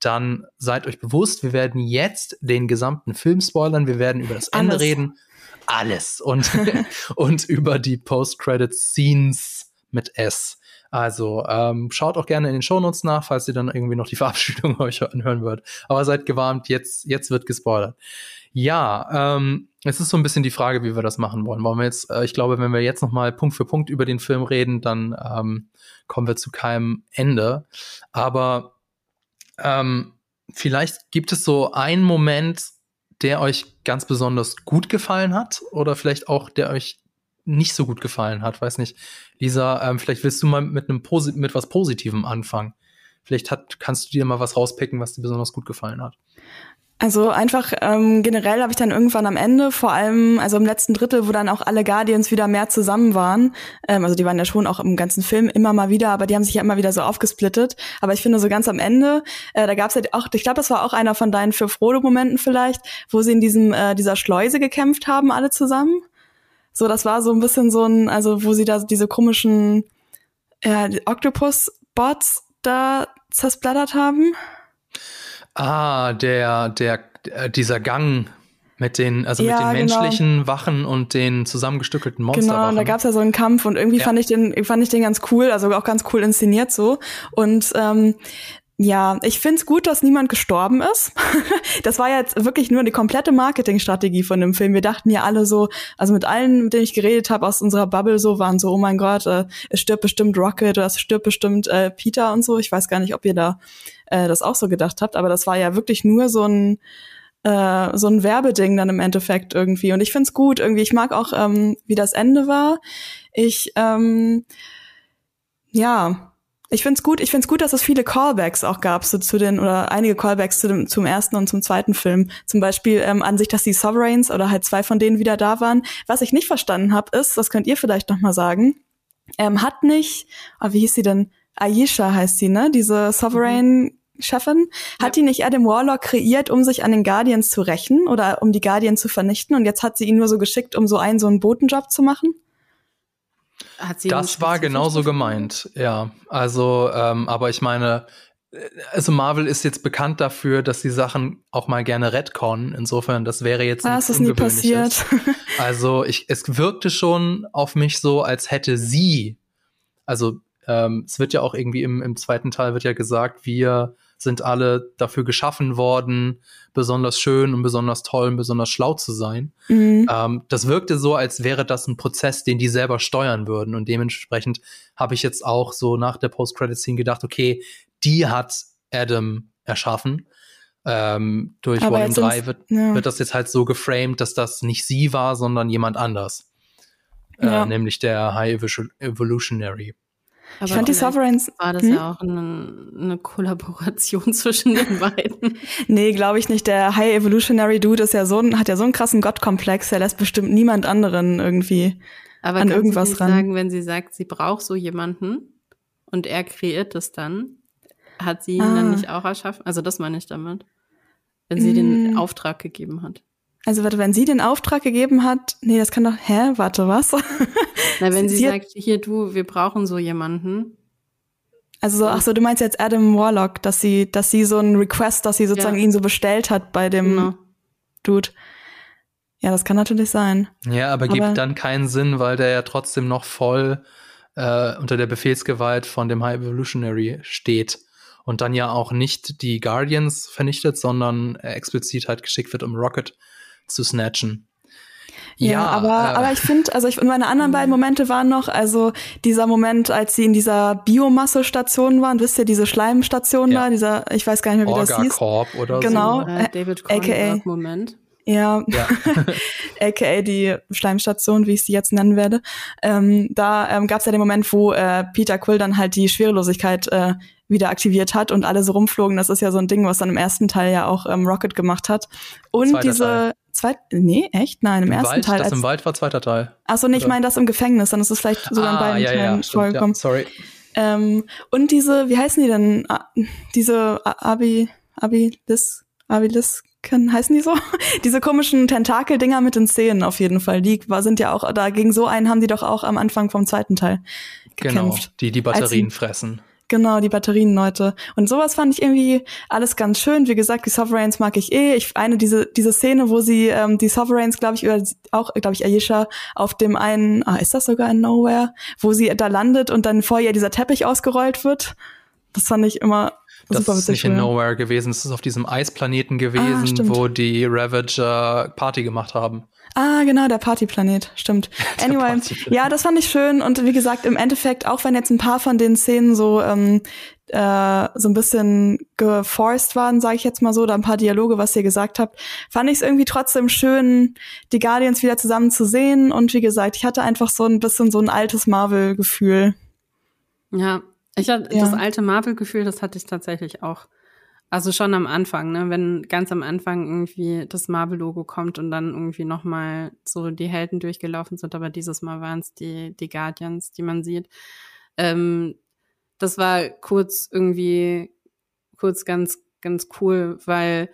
Speaker 1: dann seid euch bewusst, wir werden jetzt den gesamten Film spoilern, wir werden über das Ende Alles. reden. Alles. Und, und über die Post-Credit-Scenes mit S. Also ähm, schaut auch gerne in den Shownotes nach, falls ihr dann irgendwie noch die Verabschiedung euch anhören würdet. Aber seid gewarnt, jetzt, jetzt wird gespoilert. Ja, ähm, es ist so ein bisschen die Frage, wie wir das machen wollen. Wollen wir jetzt, äh, ich glaube, wenn wir jetzt noch mal Punkt für Punkt über den Film reden, dann ähm, kommen wir zu keinem Ende. Aber ähm, vielleicht gibt es so einen Moment, der euch ganz besonders gut gefallen hat oder vielleicht auch der euch nicht so gut gefallen hat. Weiß nicht. Lisa, ähm, vielleicht willst du mal mit einem Posi mit was Positivem anfangen. Vielleicht hat, kannst du dir mal was rauspicken, was dir besonders gut gefallen hat.
Speaker 2: Also einfach ähm, generell habe ich dann irgendwann am Ende, vor allem also im letzten Drittel, wo dann auch alle Guardians wieder mehr zusammen waren. Ähm, also die waren ja schon auch im ganzen Film immer mal wieder, aber die haben sich ja immer wieder so aufgesplittet. Aber ich finde so ganz am Ende, äh, da gab es ja auch, ich glaube, das war auch einer von deinen für Frodo-Momenten vielleicht, wo sie in diesem äh, dieser Schleuse gekämpft haben, alle zusammen. So, das war so ein bisschen so ein, also wo sie da diese komischen äh, Octopus-Bots da zersplattert haben.
Speaker 1: Ah, der, der, äh, dieser Gang mit den, also ja, mit den genau. menschlichen genau. Wachen und den zusammengestückelten Monsterwachen. Genau,
Speaker 2: und da gab's ja so einen Kampf und irgendwie ja. fand ich den, fand ich den ganz cool, also auch ganz cool inszeniert so. Und ähm, ja, ich find's gut, dass niemand gestorben ist. das war jetzt wirklich nur die komplette Marketingstrategie von dem Film. Wir dachten ja alle so, also mit allen, mit denen ich geredet habe aus unserer Bubble, so waren so, oh mein Gott, äh, es stirbt bestimmt Rocket oder es stirbt bestimmt äh, Peter und so. Ich weiß gar nicht, ob ihr da äh, das auch so gedacht habt, aber das war ja wirklich nur so ein äh, so ein Werbeding dann im Endeffekt irgendwie. Und ich find's gut irgendwie. Ich mag auch, ähm, wie das Ende war. Ich ähm, ja, ich find's gut, ich find's gut, dass es viele Callbacks auch gab so zu den oder einige Callbacks zu dem, zum ersten und zum zweiten Film. Zum Beispiel ähm, an sich, dass die Sovereigns oder halt zwei von denen wieder da waren. Was ich nicht verstanden habe, ist, das könnt ihr vielleicht noch mal sagen, ähm, hat nicht, oh, wie hieß sie denn? Aisha heißt sie, ne? Diese Sovereign Chefin, hat ja. die nicht Adam Warlock kreiert, um sich an den Guardians zu rächen oder um die Guardians zu vernichten und jetzt hat sie ihn nur so geschickt, um so einen so einen Botenjob zu machen?
Speaker 1: Das war genauso gemeint, ja. Also, ähm, aber ich meine, also Marvel ist jetzt bekannt dafür, dass sie Sachen auch mal gerne retconnen. Insofern, das wäre jetzt
Speaker 2: ah, nichts nie passiert.
Speaker 1: also ich, es wirkte schon auf mich so, als hätte sie, also ähm, es wird ja auch irgendwie im, im zweiten Teil wird ja gesagt, wir sind alle dafür geschaffen worden, besonders schön und besonders toll und besonders schlau zu sein. Mhm. Ähm, das wirkte so, als wäre das ein Prozess, den die selber steuern würden. Und dementsprechend habe ich jetzt auch so nach der Post-Credit-Scene gedacht, okay, die hat Adam erschaffen. Ähm, durch Aber Volume 3 wird, ja. wird das jetzt halt so geframed, dass das nicht sie war, sondern jemand anders. Äh, ja. nämlich der High Evolutionary.
Speaker 2: Aber ich fand die Sovereigns.
Speaker 3: War das hm? ja auch eine, eine Kollaboration zwischen den beiden?
Speaker 2: nee, glaube ich nicht. Der High Evolutionary Dude ist ja so, hat ja so einen krassen Gottkomplex, der lässt bestimmt niemand anderen irgendwie Aber an irgendwas sie ran.
Speaker 3: sagen, wenn sie sagt, sie braucht so jemanden und er kreiert es dann, hat sie ihn ah. dann nicht auch erschaffen? Also das meine ich damit. Wenn sie mm. den Auftrag gegeben hat.
Speaker 2: Also warte, wenn sie den Auftrag gegeben hat, nee, das kann doch, hä, warte, was?
Speaker 3: Na, wenn sie, sie sagt, hier du, wir brauchen so jemanden.
Speaker 2: Also so, ach so, du meinst jetzt Adam Warlock, dass sie, dass sie so einen Request, dass sie sozusagen ja. ihn so bestellt hat bei dem genau. Dude. Ja, das kann natürlich sein.
Speaker 1: Ja, aber, aber gibt dann keinen Sinn, weil der ja trotzdem noch voll äh, unter der Befehlsgewalt von dem High Evolutionary steht und dann ja auch nicht die Guardians vernichtet, sondern explizit halt geschickt wird, um Rocket zu snatchen.
Speaker 2: Ja, ja aber, äh, aber ich finde, also ich, und meine anderen beiden Momente waren noch, also dieser Moment, als sie in dieser Biomasse-Station waren, wisst ihr, diese Schleimstation ja. da, dieser, ich weiß gar nicht mehr, wie Orga das hieß.
Speaker 1: Corp oder
Speaker 2: genau,
Speaker 1: so.
Speaker 3: Genau, äh, David Cronenberg Moment.
Speaker 2: Ja, ja. aka die Schleimstation, wie ich sie jetzt nennen werde. Ähm, da ähm, gab es ja den Moment, wo äh, Peter Quill dann halt die Schwerelosigkeit äh, wieder aktiviert hat und alle so rumflogen. Das ist ja so ein Ding, was dann im ersten Teil ja auch ähm, Rocket gemacht hat. Und Zweiter diese Teil. Zweit, nee, echt? Nein, im, Im ersten
Speaker 1: Wald,
Speaker 2: Teil.
Speaker 1: Das im Wald war zweiter Teil.
Speaker 2: Achso, nee, ich meine das im Gefängnis, dann ist es vielleicht sogar ah, in beiden
Speaker 1: ja,
Speaker 2: Teilen
Speaker 1: ja, vorgekommen. Ja, sorry.
Speaker 2: Ähm, und diese, wie heißen die denn? diese Abi, Abilis, Abilisken, heißen die so? diese komischen Tentakeldinger mit den Zähnen auf jeden Fall. Die war, sind ja auch, da gegen so einen haben die doch auch am Anfang vom zweiten Teil genau, gekämpft.
Speaker 1: Genau, die die Batterien fressen.
Speaker 2: Genau, die Batterienleute. Und sowas fand ich irgendwie alles ganz schön. Wie gesagt, die Sovereigns mag ich eh. Ich eine diese diese Szene, wo sie ähm, die Sovereigns, glaube ich, oder auch glaube ich Ayesha auf dem einen, ah, ist das sogar in Nowhere, wo sie da landet und dann vor ihr dieser Teppich ausgerollt wird. Das fand ich immer
Speaker 1: das
Speaker 2: super
Speaker 1: ist nicht in Nowhere gewesen. Es ist auf diesem Eisplaneten
Speaker 2: Ah,
Speaker 1: gewesen,
Speaker 2: stimmt.
Speaker 1: wo die Ravager Party gemacht haben.
Speaker 2: Ah, genau, der Partyplanet, stimmt.
Speaker 1: Der
Speaker 2: Anyway,
Speaker 1: Partyplanet.
Speaker 2: ja, das fand ich schön und wie gesagt, im Endeffekt, auch wenn jetzt ein paar von den Szenen so ähm, äh, so ein bisschen geforced waren, sage ich jetzt mal so, oder ein paar Dialoge, was ihr gesagt habt, fand ich es irgendwie trotzdem schön, die Guardians wieder zusammen zu sehen und wie gesagt, ich hatte einfach so ein bisschen so ein altes Marvel-Gefühl.
Speaker 3: Ja, ich hatte
Speaker 2: Ja.
Speaker 3: das alte Marvel-Gefühl, das hatte ich tatsächlich auch. Also schon am Anfang, ne, wenn ganz am Anfang irgendwie das Marvel-Logo kommt und dann irgendwie nochmal so die Helden durchgelaufen sind, aber dieses Mal waren es die, die Guardians, die man sieht. Ähm, das war kurz irgendwie, kurz ganz, ganz cool, weil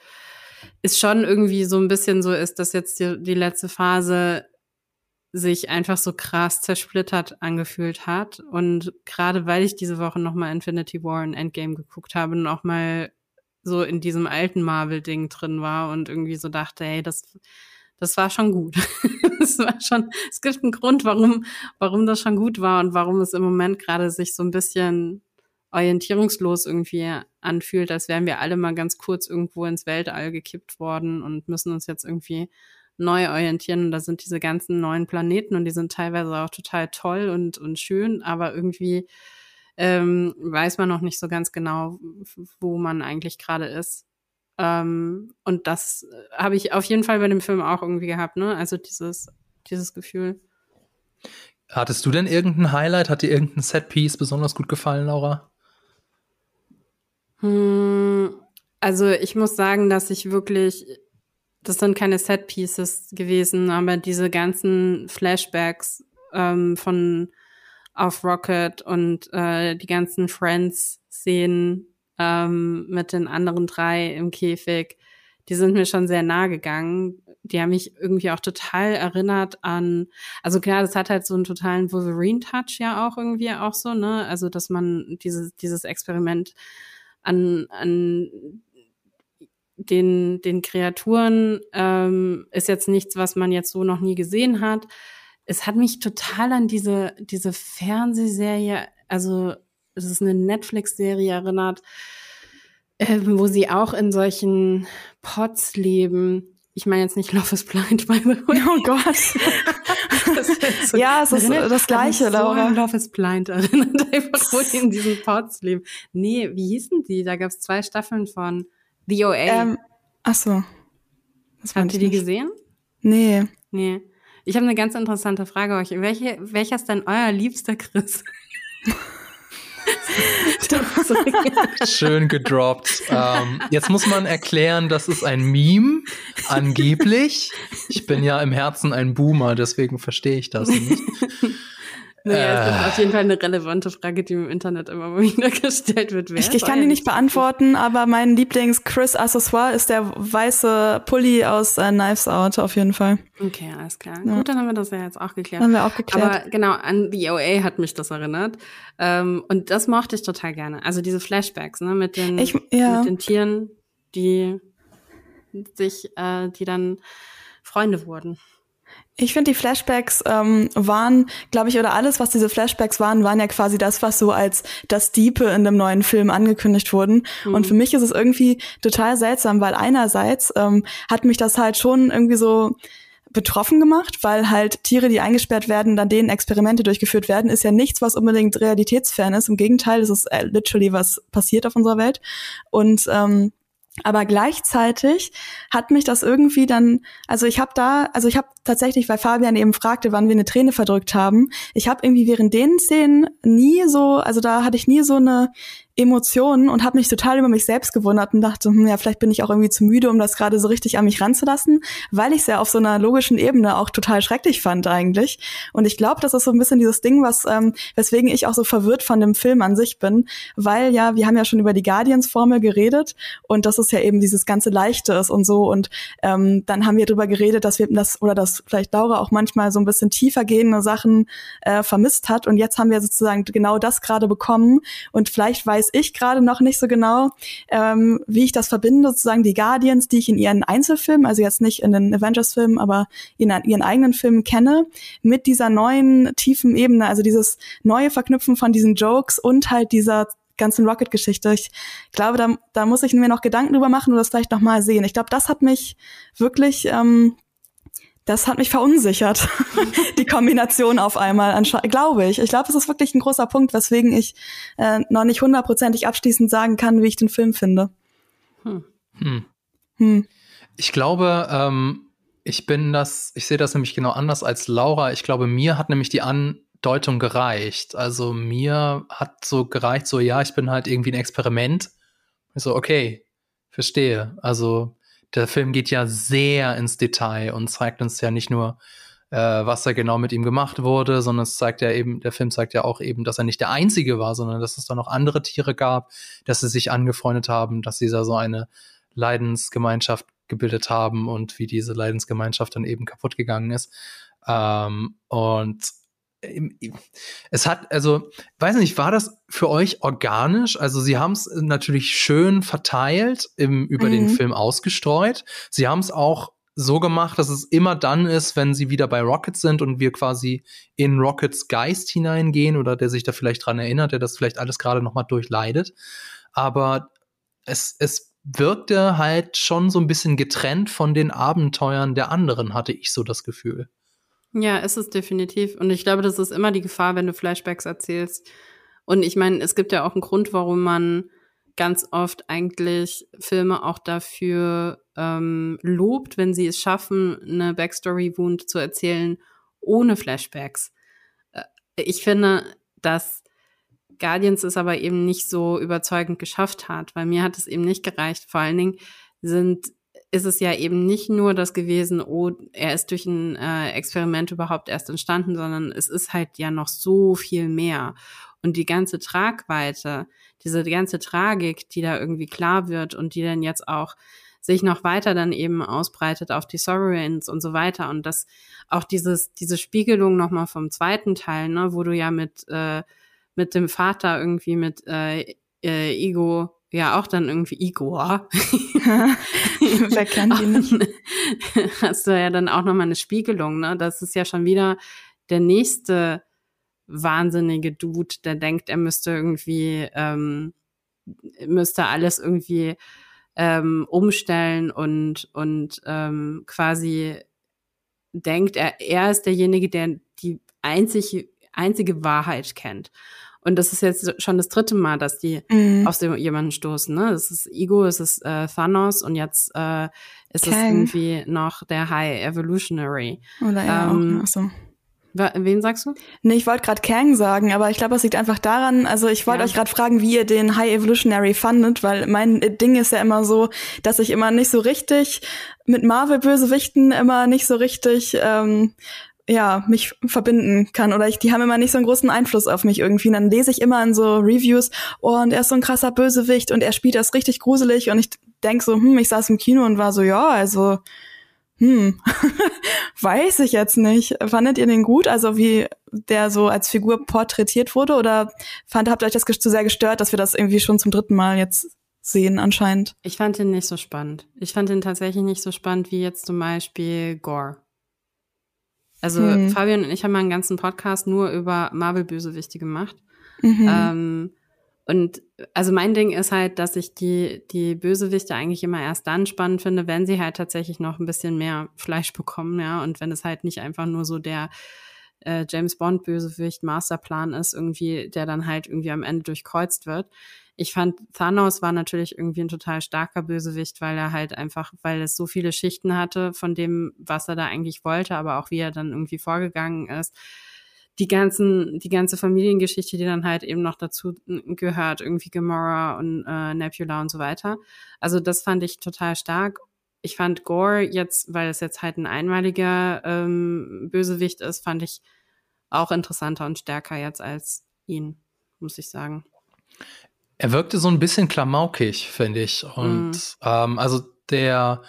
Speaker 3: es schon irgendwie so ein bisschen so ist, dass jetzt die, die letzte Phase sich einfach so krass zersplittert angefühlt hat. Und gerade weil ich diese Woche nochmal Infinity War und Endgame geguckt habe und auch mal so in diesem alten Marvel-Ding drin war und irgendwie so dachte, hey, das, das war schon gut. Es war schon, es gibt einen Grund, warum, warum das schon gut war und warum es im Moment gerade sich so ein bisschen orientierungslos irgendwie anfühlt, als wären wir alle mal ganz kurz irgendwo ins Weltall gekippt worden und müssen uns jetzt irgendwie neu orientieren. Und da sind diese ganzen neuen Planeten und die sind teilweise auch total toll und, und schön, aber irgendwie ähm, weiß man noch nicht so ganz genau, wo man eigentlich gerade ist. Ähm, und das habe ich auf jeden Fall bei dem Film auch irgendwie gehabt, ne? Also dieses, dieses Gefühl.
Speaker 1: Hattest du denn irgendein Highlight? Hat dir irgendein Setpiece besonders gut gefallen, Laura?
Speaker 3: Hm, also ich muss sagen, dass ich wirklich, das sind keine Set Pieces gewesen, aber diese ganzen Flashbacks ähm, von auf Rocket und äh, die ganzen Friends-Szenen ähm, mit den anderen drei im Käfig, die sind mir schon sehr nahe gegangen. Die haben mich irgendwie auch total erinnert an, also klar, das hat halt so einen totalen Wolverine-Touch ja auch irgendwie auch so, ne? Also, dass man dieses, dieses Experiment an, an den, den Kreaturen ähm, ist jetzt nichts, was man jetzt so noch nie gesehen hat. Es hat mich total an diese, diese Fernsehserie, also es ist eine Netflix-Serie erinnert, äh, wo sie auch in solchen Pots leben. Ich meine jetzt nicht Love is Blind, by the way.
Speaker 2: Oh Gott.
Speaker 3: So-
Speaker 2: Ja, es ist
Speaker 3: Erinnert-
Speaker 2: das Gleiche,
Speaker 3: so
Speaker 2: Laura.
Speaker 3: an Love is Blind erinnert, einfach wo die in diesen Pots leben. Nee, wie hießen die? Da gab es zwei Staffeln von The OA.
Speaker 2: Ähm, ach so. Das
Speaker 3: Habt ihr die
Speaker 2: ich nicht.
Speaker 3: gesehen?
Speaker 2: Nee.
Speaker 3: Nee. Ich habe eine ganz interessante Frage euch. Welche, welcher ist denn euer liebster Chris?
Speaker 1: Schön gedroppt. ähm, jetzt muss man erklären, das ist ein Meme, angeblich. Ich bin ja im Herzen ein Boomer, deswegen verstehe ich das nicht.
Speaker 3: Naja, es
Speaker 1: Äh.
Speaker 3: ist auf jeden Fall eine relevante Frage, die im Internet immer wieder gestellt wird. Wer
Speaker 2: Ich, ich kann die nicht beantworten, aber mein Lieblings-Chris-Accessoire ist der weiße Pulli aus äh, Knives Out auf jeden Fall.
Speaker 3: Okay, alles klar.
Speaker 2: Ja.
Speaker 3: Gut, dann haben wir das ja jetzt auch geklärt.
Speaker 2: Haben wir auch geklärt.
Speaker 3: Aber genau, an The OA hat mich das erinnert. Ähm, und das mochte ich total gerne. Also diese Flashbacks, ne, mit den,
Speaker 2: Ich- ja.
Speaker 3: mit den Tieren, die sich, äh, die dann Freunde wurden.
Speaker 2: Ich finde, die Flashbacks ähm, waren, glaube ich, oder alles, was diese Flashbacks waren, waren ja quasi das, was so als das Diepe in dem neuen Film angekündigt wurden. Und für mich ist es irgendwie total seltsam, weil einerseits ähm, hat mich das halt schon irgendwie so betroffen gemacht, weil halt Tiere, die eingesperrt werden, dann denen Experimente durchgeführt werden, ist ja nichts, was unbedingt realitätsfern ist. Im Gegenteil, es ist äh, literally was passiert auf unserer Welt. Und ähm, aber gleichzeitig hat mich das irgendwie dann, also ich habe da, also ich habe tatsächlich, weil Fabian eben fragte, wann wir eine Träne verdrückt haben, ich habe irgendwie während den Szenen nie so, also da hatte ich nie so eine Emotionen und habe mich total über mich selbst gewundert und dachte, hm, ja, vielleicht bin ich auch irgendwie zu müde, um das gerade so richtig an mich ranzulassen, weil ich es ja auf so einer logischen Ebene auch total schrecklich fand eigentlich. Und ich glaube, das ist so ein bisschen dieses Ding, was, ähm, weswegen ich auch so verwirrt von dem Film an sich bin, weil ja, wir haben ja schon über die Guardians-Formel geredet und dass es ja eben dieses ganze Leichte ist und so. Und ähm, dann haben wir darüber geredet, dass wir das, oder dass vielleicht Laura auch manchmal so ein bisschen tiefer gehende Sachen äh, vermisst hat. Und jetzt haben wir sozusagen genau das gerade bekommen. Und vielleicht weiß ich gerade noch nicht so genau, ähm, wie ich das verbinde, sozusagen die Guardians, die ich in ihren Einzelfilmen, also jetzt nicht in den Avengers-Filmen, aber in ihren eigenen Filmen kenne, mit dieser neuen tiefen Ebene, also dieses neue Verknüpfen von diesen Jokes und halt dieser ganzen Rocket-Geschichte. Ich glaube, da, da muss ich mir noch Gedanken drüber machen oder das vielleicht noch mal sehen. Ich glaube, das hat mich wirklich, ähm, das hat mich verunsichert, die Kombination auf einmal, glaube ich. Ich glaube, es ist wirklich ein großer Punkt, weswegen ich äh, noch nicht hundertprozentig abschließend sagen kann, wie ich den Film finde. Hm.
Speaker 1: Hm. Hm. Ich glaube, ähm, ich bin das, ich sehe das nämlich genau anders als Laura. Ich glaube, mir hat nämlich die Andeutung gereicht. Also mir hat so gereicht, so ja, ich bin halt irgendwie ein Experiment. So, okay, verstehe. Also der Film geht ja sehr ins Detail und zeigt uns ja nicht nur, äh, was da genau mit ihm gemacht wurde, sondern es zeigt ja eben, der Film zeigt ja auch eben, dass er nicht der Einzige war, sondern dass es da noch andere Tiere gab, dass sie sich angefreundet haben, dass dieser so eine Leidensgemeinschaft gebildet haben und wie diese Leidensgemeinschaft dann eben kaputt gegangen ist. Ähm, und es hat, also, weiß nicht, war das für euch organisch? Also, sie haben es natürlich schön verteilt, im, über mhm. den Film ausgestreut. Sie haben es auch so gemacht, dass es immer dann ist, wenn sie wieder bei Rockets sind und wir quasi in Rockets Geist hineingehen oder der sich da vielleicht dran erinnert, der das vielleicht alles gerade noch mal durchleidet. Aber es, es wirkte halt schon so ein bisschen getrennt von den Abenteuern der anderen, hatte ich so das Gefühl.
Speaker 3: Ja, ist es definitiv. Und ich glaube, das ist immer die Gefahr, wenn du Flashbacks erzählst. Und ich meine, es gibt ja auch einen Grund, warum man ganz oft eigentlich Filme auch dafür ähm, lobt, wenn sie es schaffen, eine Backstory-Wound zu erzählen ohne Flashbacks. Äh, ich finde, dass Guardians es aber eben nicht so überzeugend geschafft hat, weil mir hat es eben nicht gereicht. Vor allen Dingen sind ist es ja eben nicht nur das gewesen, oh, er ist durch ein äh, Experiment überhaupt erst entstanden, sondern es ist halt ja noch so viel mehr. Und die ganze Tragweite, diese ganze Tragik, die da irgendwie klar wird und die dann jetzt auch sich noch weiter dann eben ausbreitet auf die Sovereigns und so weiter. Und das auch dieses, diese Spiegelung nochmal vom zweiten Teil, ne, wo du ja mit äh, mit dem Vater irgendwie mit äh, äh, Ego ja auch dann irgendwie Igor. Wer kennt ihn nicht? Hast du ja dann auch nochmal eine Spiegelung, ne? Das ist ja schon wieder der nächste wahnsinnige Dude, der denkt, er müsste irgendwie, ähm, müsste alles irgendwie ähm, umstellen und, und ähm, quasi denkt, er, er ist derjenige, der die einzige, einzige Wahrheit kennt. Und das ist jetzt schon das dritte Mal, dass die mhm. auf so jemanden stoßen. Ne? Es ist Ego, es ist äh, Thanos und jetzt äh, ist Kang. es irgendwie noch der High Evolutionary.
Speaker 2: Oder ja, ähm, auch. so.
Speaker 3: Wen sagst du?
Speaker 2: Nee, ich wollte gerade Kang sagen, aber ich glaube, es liegt einfach daran, also ich wollte ja. euch gerade fragen, wie ihr den High Evolutionary fandet, weil mein Ding ist ja immer so, dass ich immer nicht so richtig mit Marvel-Bösewichten immer nicht so richtig ähm, ja, mich verbinden kann oder ich, die haben immer nicht so einen großen Einfluss auf mich irgendwie. Und dann lese ich immer in so Reviews, oh, und er ist so ein krasser Bösewicht und er spielt das richtig gruselig und ich denk so, hm, ich saß im Kino und war so, ja, also, hm, weiß ich jetzt nicht. Fandet ihr den gut? Also wie der so als Figur porträtiert wurde oder fand, habt ihr euch das zu sehr gestört, dass wir das irgendwie schon zum dritten Mal jetzt sehen anscheinend?
Speaker 3: Ich fand ihn nicht so spannend. Ich fand ihn tatsächlich nicht so spannend wie jetzt zum Beispiel Gore. Also mhm. Fabian und ich haben mal einen ganzen Podcast nur über Marvel-Bösewichte gemacht. Mhm. Ähm, und also mein Ding ist halt, dass ich die, die Bösewichte eigentlich immer erst dann spannend finde, wenn sie halt tatsächlich noch ein bisschen mehr Fleisch bekommen, ja. Und wenn es halt nicht einfach nur so der äh, James Bond-Bösewicht Masterplan ist, irgendwie, der dann halt irgendwie am Ende durchkreuzt wird. Ich fand, Thanos war natürlich irgendwie ein total starker Bösewicht, weil er halt einfach, weil es so viele Schichten hatte von dem, was er da eigentlich wollte, aber auch wie er dann irgendwie vorgegangen ist. Die ganzen, die ganze Familiengeschichte, die dann halt eben noch dazu gehört, irgendwie Gamora und äh, Nebula und so weiter. Also das fand ich total stark. Ich fand Gore jetzt, weil es jetzt halt ein einmaliger ähm, Bösewicht ist, fand ich auch interessanter und stärker jetzt als ihn, muss ich sagen.
Speaker 1: Er wirkte so ein bisschen klamaukig, finde ich. Und mm. ähm, also der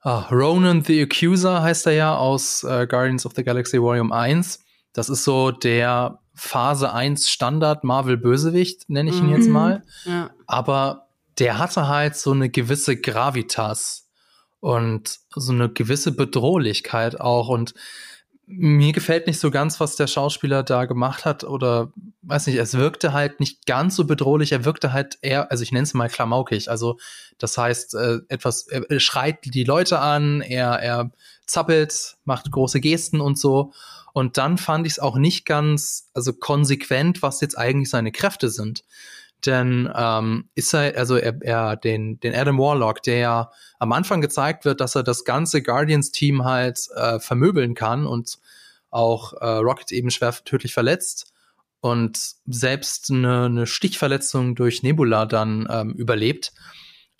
Speaker 1: ah, Ronan the Accuser heißt er ja aus äh, Guardians of the Galaxy Volume 1. Das ist so der Phase 1 Standard Marvel Bösewicht, nenne ich ihn mm jetzt mhm. mal. Ja. Aber der hatte halt so eine gewisse Gravitas und so eine gewisse Bedrohlichkeit auch. Und mir gefällt nicht so ganz, was der Schauspieler da gemacht hat oder weiß nicht, es wirkte halt nicht ganz so bedrohlich, er wirkte halt eher, also ich nenne es mal klamaukig, also das heißt, äh, etwas, er schreit die Leute an, er, er zappelt, macht große Gesten und so und dann fand ich es auch nicht ganz, also konsequent, was jetzt eigentlich seine Kräfte sind. Denn ähm, ist er, also er, er den, den Adam Warlock, der ja am Anfang gezeigt wird, dass er das ganze Guardians-Team halt äh, vermöbeln kann und auch äh, Rocket eben schwer tödlich verletzt und selbst eine, eine Stichverletzung durch Nebula dann ähm, überlebt.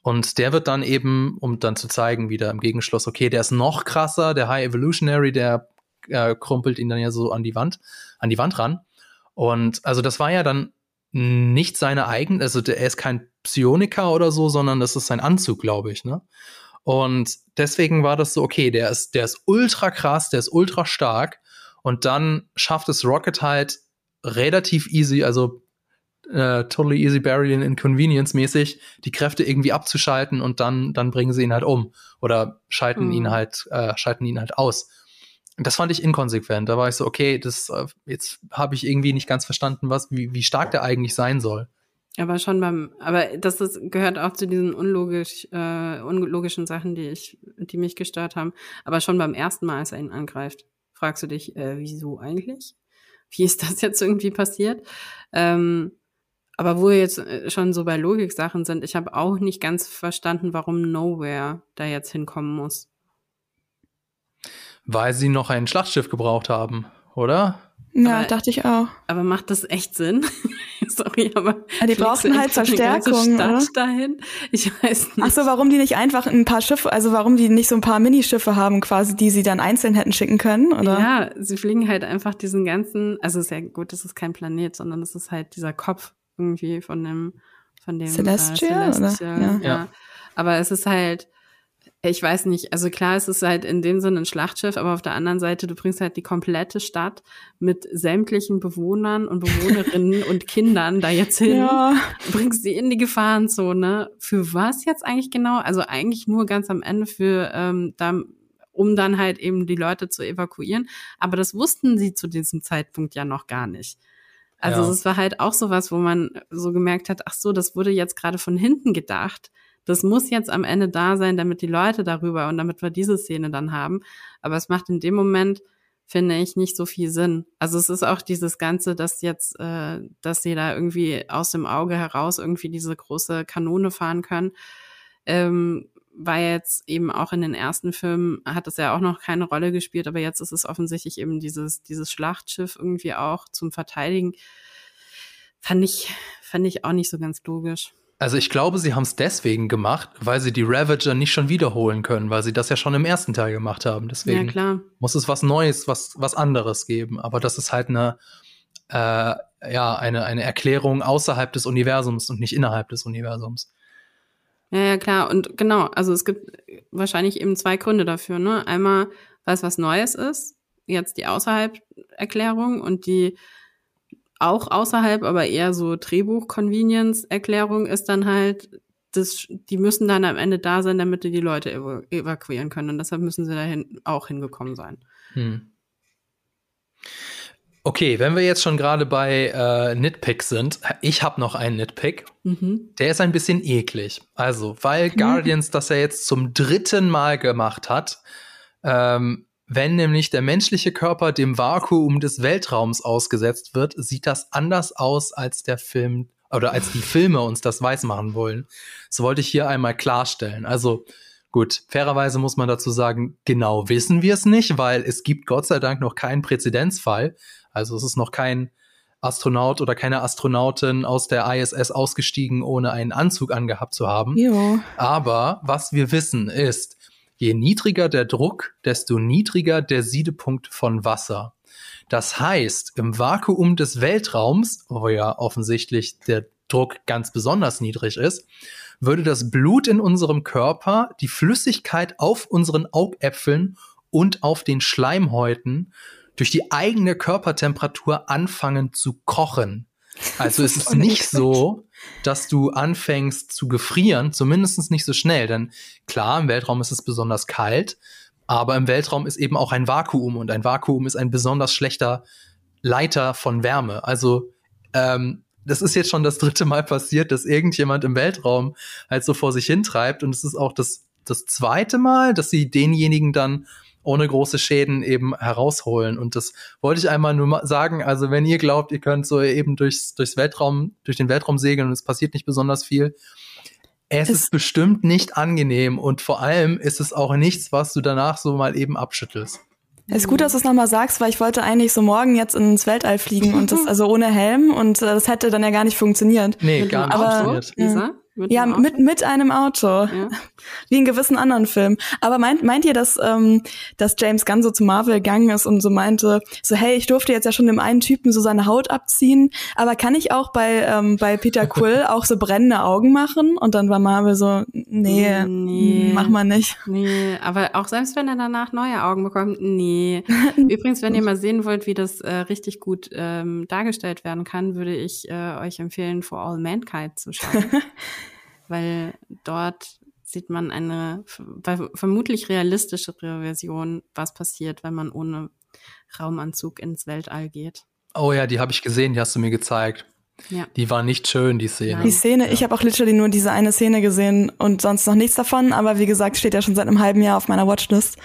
Speaker 1: Und der wird dann eben, um dann zu zeigen, wieder im Gegenschluss, okay, der ist noch krasser, der High Evolutionary, der äh, krumpelt ihn dann ja so an die Wand, an die Wand ran. Und also das war ja dann nicht seine eigene, also er ist kein Psioniker oder so, sondern das ist sein Anzug, glaube ich, ne? Und deswegen war das so, okay, der ist, der ist ultra krass, der ist ultra stark. Und dann schafft es Rocket halt relativ easy, also äh, totally easy Burial Inconvenience mäßig, die Kräfte irgendwie abzuschalten und dann, dann bringen sie ihn halt um oder schalten mhm. ihn halt, äh, schalten ihn halt aus das fand ich inkonsequent. Da war ich so, okay, das äh, jetzt habe ich irgendwie nicht ganz verstanden, was, wie, wie stark der eigentlich sein soll.
Speaker 3: Aber schon beim, aber das ist, gehört auch zu diesen unlogisch, äh, unlogischen Sachen, die ich, die mich gestört haben. Aber schon beim ersten Mal, als er ihn angreift, fragst du dich, äh, wieso eigentlich? Wie ist das jetzt irgendwie passiert? Ähm, aber wo wir jetzt äh, schon so bei Logik-Sachen sind, ich habe auch nicht ganz verstanden, warum Nowhere da jetzt hinkommen muss.
Speaker 1: Weil sie noch ein Schlachtschiff gebraucht haben, oder?
Speaker 2: Ja, aber, dachte ich auch.
Speaker 3: Aber macht das echt Sinn? Sorry, aber
Speaker 2: ja, die brauchen halt Verstärkung,
Speaker 3: oder? dahin. Ich weiß nicht.
Speaker 2: Ach so, warum die nicht einfach ein paar Schiffe, also warum die nicht so ein paar Minischiffe haben, quasi, die sie dann einzeln hätten schicken können, oder?
Speaker 3: Ja, sie fliegen halt einfach diesen ganzen, also ist ja gut, das ist kein Planet, sondern das ist halt dieser Kopf irgendwie von dem, von dem
Speaker 2: Celestial, äh, Celestial
Speaker 3: oder? Ja. ja. Aber es ist halt, ich weiß nicht, also klar, es ist halt in dem Sinne ein Schlachtschiff, aber auf der anderen Seite, du bringst halt die komplette Stadt mit sämtlichen Bewohnern und Bewohnerinnen und Kindern da jetzt hin, ja. bringst sie in die Gefahrenzone. Für was jetzt eigentlich genau? Also eigentlich nur ganz am Ende für, ähm, da, um dann halt eben die Leute zu evakuieren. Aber das wussten sie zu diesem Zeitpunkt ja noch gar nicht. Also es war halt auch sowas, wo man so gemerkt hat, ach so, das wurde jetzt gerade von hinten gedacht das muss jetzt am Ende da sein, damit die Leute darüber und damit wir diese Szene dann haben. Aber es macht in dem Moment, finde ich, nicht so viel Sinn. Also es ist auch dieses Ganze, dass jetzt, äh, dass sie da irgendwie aus dem Auge heraus irgendwie diese große Kanone fahren können. Ähm, war jetzt eben auch in den ersten Filmen, hat es ja auch noch keine Rolle gespielt, aber jetzt ist es offensichtlich eben dieses, dieses Schlachtschiff irgendwie auch zum Verteidigen. Fand ich, fand ich auch nicht so ganz logisch.
Speaker 1: Also ich glaube, sie haben es deswegen gemacht, weil sie die Ravager nicht schon wiederholen können, weil sie das ja schon im ersten Teil gemacht haben. Deswegen ja, muss es was Neues, was, was anderes geben. Aber das ist halt eine, äh, ja, eine, eine Erklärung außerhalb des Universums und nicht innerhalb des Universums.
Speaker 3: Ja, ja, klar. Und genau, also es gibt wahrscheinlich eben zwei Gründe dafür. Ne? Einmal, weil es was Neues ist, jetzt die Außerhalb-Erklärung und die auch außerhalb, aber eher so Drehbuch-Convenience-Erklärung ist dann halt, das, die müssen dann am Ende da sein, damit die die Leute ev evakuieren können. Und deshalb müssen sie dahin auch hingekommen sein. Hm.
Speaker 1: Okay, wenn wir jetzt schon gerade bei äh, Nitpicks sind, ich habe noch einen Nitpick. Mhm. Der ist ein bisschen eklig. Also, weil mhm. Guardians das ja jetzt zum dritten Mal gemacht hat, ähm, wenn nämlich der menschliche Körper dem Vakuum des Weltraums ausgesetzt wird, sieht das anders aus als der Film oder als die Filme uns das weismachen wollen. Das wollte ich hier einmal klarstellen. Also gut, fairerweise muss man dazu sagen, genau wissen wir es nicht, weil es gibt Gott sei Dank noch keinen Präzedenzfall. Also es ist noch kein Astronaut oder keine Astronautin aus der ISS ausgestiegen, ohne einen Anzug angehabt zu haben. Jo. Aber was wir wissen ist, Je niedriger der Druck, desto niedriger der Siedepunkt von Wasser. Das heißt, im Vakuum des Weltraums, wo ja offensichtlich der Druck ganz besonders niedrig ist, würde das Blut in unserem Körper die Flüssigkeit auf unseren Augäpfeln und auf den Schleimhäuten durch die eigene Körpertemperatur anfangen zu kochen. Also es ist nicht so, dass du anfängst zu gefrieren, zumindest nicht so schnell. Denn klar, im Weltraum ist es besonders kalt. Aber im Weltraum ist eben auch ein Vakuum und ein Vakuum ist ein besonders schlechter Leiter von Wärme. Also ähm, das ist jetzt schon das dritte Mal passiert, dass irgendjemand im Weltraum halt so vor sich hintreibt. Und es ist auch das, das zweite Mal, dass sie denjenigen dann ohne große Schäden eben herausholen. Und das wollte ich einmal nur mal sagen. Also wenn ihr glaubt, ihr könnt so eben durchs, durchs Weltraum, durch den Weltraum segeln und es passiert nicht besonders viel, es, es ist bestimmt nicht angenehm und vor allem ist es auch nichts, was du danach so mal eben abschüttelst.
Speaker 2: Es ist gut, dass du es nochmal sagst, weil ich wollte eigentlich so morgen jetzt ins Weltall fliegen und das also ohne Helm und äh, das hätte dann ja gar nicht funktioniert.
Speaker 1: Nee, gar nicht
Speaker 2: Aber,
Speaker 1: funktioniert.
Speaker 3: Lisa?
Speaker 2: Mit ja, mit, mit einem Auto. Ja. Wie in gewissen anderen Filmen. Aber meint, meint ihr, dass, ähm, dass James Gunn so zu Marvel gegangen ist und so meinte, so, hey, ich durfte jetzt ja schon dem einen Typen so seine Haut abziehen, aber kann ich auch bei, ähm, bei Peter Quill auch so brennende Augen machen? Und dann war Marvel so, nee, nee, mach mal nicht.
Speaker 3: Nee, aber auch selbst wenn er danach neue Augen bekommt, nee. Übrigens, wenn ihr mal sehen wollt, wie das äh, richtig gut ähm, dargestellt werden kann, würde ich äh, euch empfehlen, For All Mankind zu schauen. weil dort sieht man eine vermutlich realistischere Version, was passiert, wenn man ohne Raumanzug ins Weltall geht.
Speaker 1: Oh ja, die habe ich gesehen, die hast du mir gezeigt. Ja. Die war nicht schön, die Szene.
Speaker 2: Die Szene, ja. ich habe auch literally nur diese eine Szene gesehen und sonst noch nichts davon, aber wie gesagt, steht ja schon seit einem halben Jahr auf meiner Watchlist.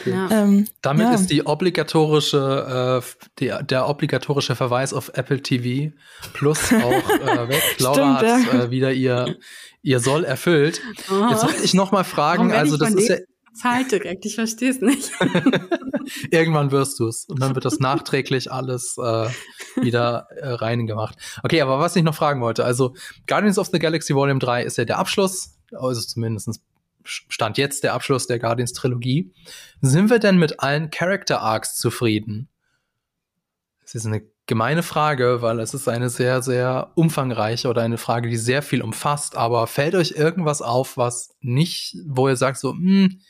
Speaker 1: Okay. Ja. Ähm, Damit ist die obligatorische, äh, die, der obligatorische Verweis auf Apple TV Plus auch äh, weg. Laura Stimmt, hat äh, wieder ihr, ihr Soll erfüllt. Oh. Jetzt wollte ich noch mal fragen, also das ist ja
Speaker 3: Zahlt direkt, ich verstehe es nicht.
Speaker 1: Irgendwann wirst du es und dann wird das nachträglich alles äh, wieder äh, rein gemacht. Okay, aber was ich noch fragen wollte, also Guardians of the Galaxy Volume 3 ist ja der Abschluss, also zumindest stand jetzt der Abschluss der Guardians Trilogie. Sind wir denn mit allen Character Arcs zufrieden? Das ist eine gemeine Frage, weil es ist eine sehr, sehr umfangreiche oder eine Frage, die sehr viel umfasst. Aber fällt euch irgendwas auf, was nicht, wo ihr sagt so, hm,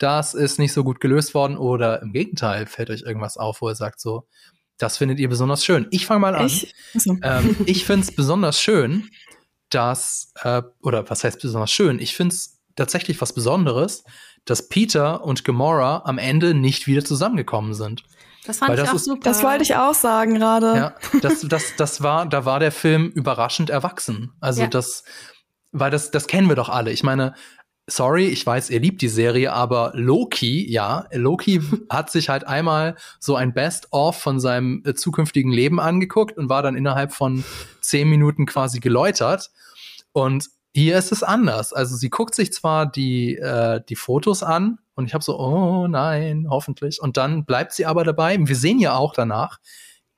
Speaker 1: das ist nicht so gut gelöst worden oder im Gegenteil fällt euch irgendwas auf, wo ihr sagt so, das findet ihr besonders schön. Ich fange mal an. Ich, also. ähm, ich finde es besonders schön, dass, äh, oder was heißt besonders schön? Ich finde es tatsächlich was Besonderes, dass Peter und Gamora am Ende nicht wieder zusammengekommen sind.
Speaker 3: Das fand Weil ich
Speaker 2: auch
Speaker 3: ist, super.
Speaker 2: Das wollte ich auch sagen gerade.
Speaker 1: Ja, das, das, das war, da war der Film überraschend erwachsen. Also ja. das, weil das, das kennen wir doch alle. Ich meine, sorry, ich weiß, ihr liebt die Serie, aber Loki, ja, Loki hat sich halt einmal so ein Best-of von seinem äh, zukünftigen Leben angeguckt und war dann innerhalb von zehn Minuten quasi geläutert. Und hier ist es anders. Also sie guckt sich zwar die, äh, die Fotos an und ich habe so, oh nein, hoffentlich. Und dann bleibt sie aber dabei. Wir sehen ja auch danach,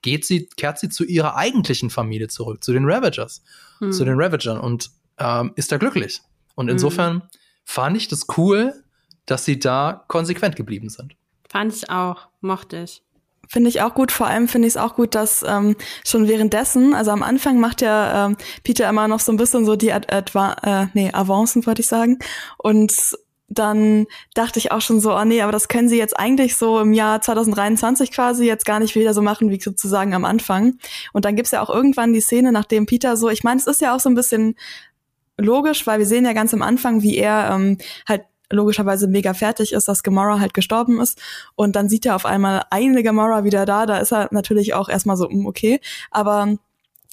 Speaker 1: geht sie, kehrt sie zu ihrer eigentlichen Familie zurück, zu den Ravagers, hm. zu den Ravagern und ähm, ist da glücklich. Und hm. insofern hm. Fand ich das cool, dass sie da konsequent geblieben sind.
Speaker 3: Fand ich auch, mochte ich.
Speaker 2: Finde ich auch gut. Vor allem finde ich es auch gut, dass ähm, schon währenddessen, also am Anfang macht ja ähm, Peter immer noch so ein bisschen so die Ad Adva äh, nee, Avancen, wollte ich sagen. Und dann dachte ich auch schon so, oh nee, aber das können sie jetzt eigentlich so im Jahr 2023 quasi jetzt gar nicht wieder so machen, wie sozusagen am Anfang. Und dann gibt's ja auch irgendwann die Szene, nachdem Peter so, ich meine, es ist ja auch so ein bisschen logisch, weil wir sehen ja ganz am Anfang, wie er ähm, halt logischerweise mega fertig ist, dass Gamora halt gestorben ist. Und dann sieht er auf einmal eine Gamora wieder da. Da ist er natürlich auch erstmal so, hm, okay. Aber